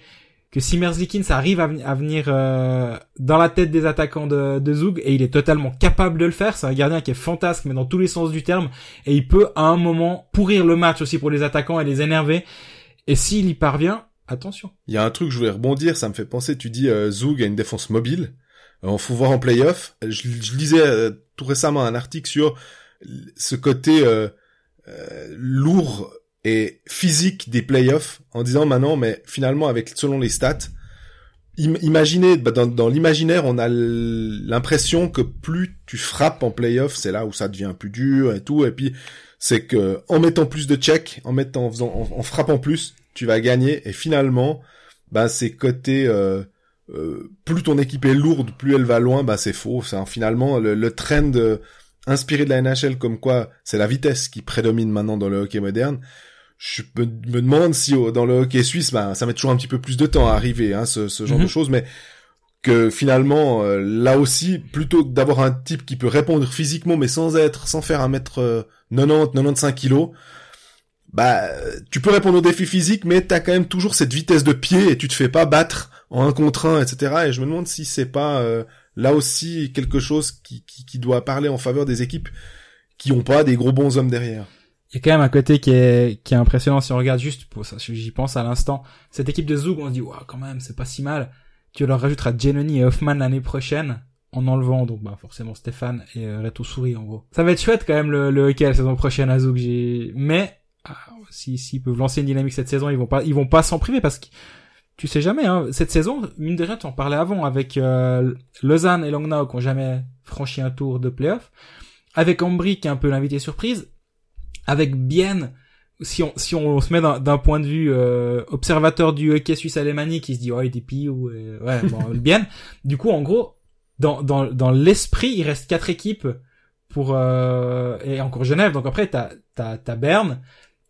que si Merzlikins arrive à, à venir euh, dans la tête des attaquants de, de et il est totalement capable de le faire, c'est un gardien qui est fantasque mais dans tous les sens du terme et il peut à un moment pourrir le match aussi pour les attaquants et les énerver et s'il y parvient, attention. Il y a un truc je voulais rebondir, ça me fait penser, tu dis euh, Zug a une défense mobile, on faut voir en playoff. Je, je lisais euh, tout récemment un article sur ce côté euh, euh, lourd et physique des playoffs en disant maintenant, mais finalement avec selon les stats, imaginez bah, dans, dans l'imaginaire, on a l'impression que plus tu frappes en playoff, c'est là où ça devient plus dur et tout. Et puis c'est que en mettant plus de checks, en mettant, en faisant, en, frappant plus, tu vas gagner. Et finalement, bah c'est côté euh, euh, plus ton équipe est lourde, plus elle va loin, bah c'est faux. C'est finalement le, le trend inspiré de la NHL comme quoi c'est la vitesse qui prédomine maintenant dans le hockey moderne. Je me, demande si dans le hockey suisse, bah, ça met toujours un petit peu plus de temps à arriver, hein, ce, genre de mhm. choses, mais que finalement, euh, là aussi, plutôt que d'avoir un type qui peut répondre physiquement, mais sans être, sans faire un mètre 90, 95 kilos, bah, tu peux répondre aux défis physiques, mais t'as quand même toujours cette vitesse de pied et tu te fais pas battre en un contre un, etc. Et je me demande si c'est pas euh, là aussi quelque chose qui, qui, qui, doit parler en faveur des équipes qui ont pas des gros bons hommes derrière. Il y a quand même un côté qui est, qui est impressionnant si on regarde juste pour ça, j'y pense à l'instant. Cette équipe de Zoug, on se dit, waouh, quand même, c'est pas si mal. Tu leur rajouteras Genoni et Hoffman l'année prochaine, en enlevant, donc, bah, forcément Stéphane et euh, Reto Souris, en gros. Ça va être chouette, quand même, le, le hockey la saison prochaine à Zoug, j'ai, mais, ah, si, s'ils peuvent lancer une dynamique cette saison, ils vont pas, ils vont pas s'en priver parce que tu sais jamais, hein. Cette saison, mine de rien, tu en parlais avant avec euh, Lausanne et Langnau qui ont jamais franchi un tour de playoff. Avec Ambry qui est un peu l'invité surprise. Avec Bienne si on si on se met d'un point de vue euh, observateur du hockey suisse alémanique qui se dit oh il est ou euh, ouais bon bien du coup en gros dans dans dans l'esprit il reste quatre équipes pour euh, et encore Genève donc après t'as t'as t'as Berne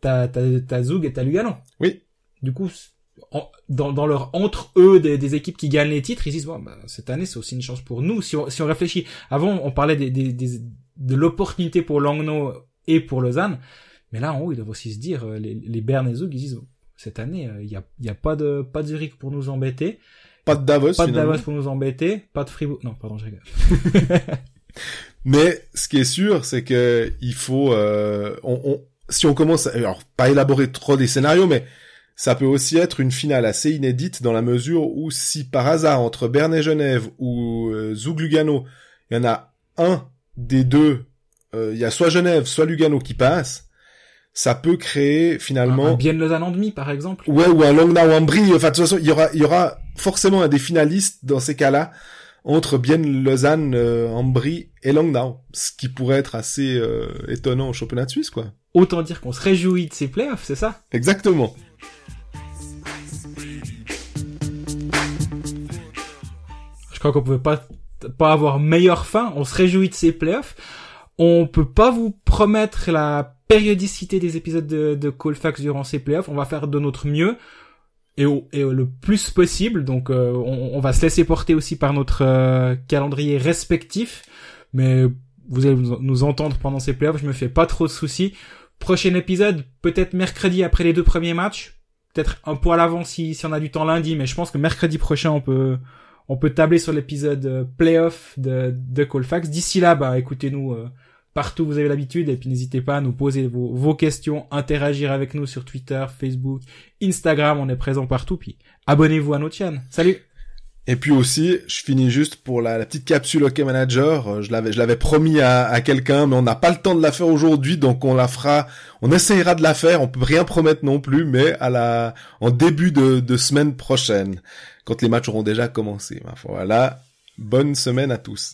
t'as t'as t'as Zug et t'as Lugano oui du coup dans dans leur entre eux des, des équipes qui gagnent les titres ils disent bon bah, cette année c'est aussi une chance pour nous si on si on réfléchit avant on parlait des, des, des de l'opportunité pour Langnau et pour Lausanne mais là, en haut, ils doivent aussi se dire, euh, les, les Bern et Zug, ils disent, cette année, il euh, y a, y a pas de, pas de Zurich pour nous embêter. Pas de Davos, Pas de Davos pour nous embêter. Pas de Fribourg. Non, pardon, je rigole. Mais ce qui est sûr, c'est que il faut, euh, on, on, si on commence, alors pas élaborer trop des scénarios, mais ça peut aussi être une finale assez inédite dans la mesure où si par hasard entre Berne et Genève ou euh, Zug Lugano, il y en a un des deux, il y a soit Genève, soit Lugano qui passe, ça peut créer finalement un, bien Lausanne en demi par exemple. Ouais, ou un Langnau en brie. Enfin, de toute façon, il y aura, il y aura forcément un des finalistes dans ces cas-là entre bien Lausanne euh, en brie et Langnau, ce qui pourrait être assez euh, étonnant au championnat de Suisse, quoi. Autant dire qu'on se réjouit de ces playoffs, c'est ça? Exactement. Je crois qu'on pouvait pas pas avoir meilleure fin. On se réjouit de ces playoffs. On peut pas vous promettre la périodicité des épisodes de, Colfax durant ces playoffs. On va faire de notre mieux et, au, le plus possible. Donc, euh, on, va se laisser porter aussi par notre euh, calendrier respectif. Mais vous allez nous entendre pendant ces playoffs. Je me fais pas trop de soucis. Prochain épisode, peut-être mercredi après les deux premiers matchs. Peut-être un peu à l'avant si, si on a du temps lundi, mais je pense que mercredi prochain on peut on peut tabler sur l'épisode euh, playoff de, de Colfax. D'ici là, bah écoutez-nous partout où vous avez l'habitude et puis n'hésitez pas à nous poser vos, vos, questions, interagir avec nous sur Twitter, Facebook, Instagram, on est présent partout puis abonnez-vous à notre chaîne. Salut. Et puis aussi, je finis juste pour la, petite capsule Hockey Manager. Euh, je l'avais, je l'avais promis à, à quelqu'un, mais on n'a pas le temps de la faire aujourd'hui, donc on la fera. On essayera de la faire. On peut rien promettre non plus, mais à la, en début de, de semaine prochaine, quand les matchs auront déjà commencé. Voilà. Bonne semaine à tous.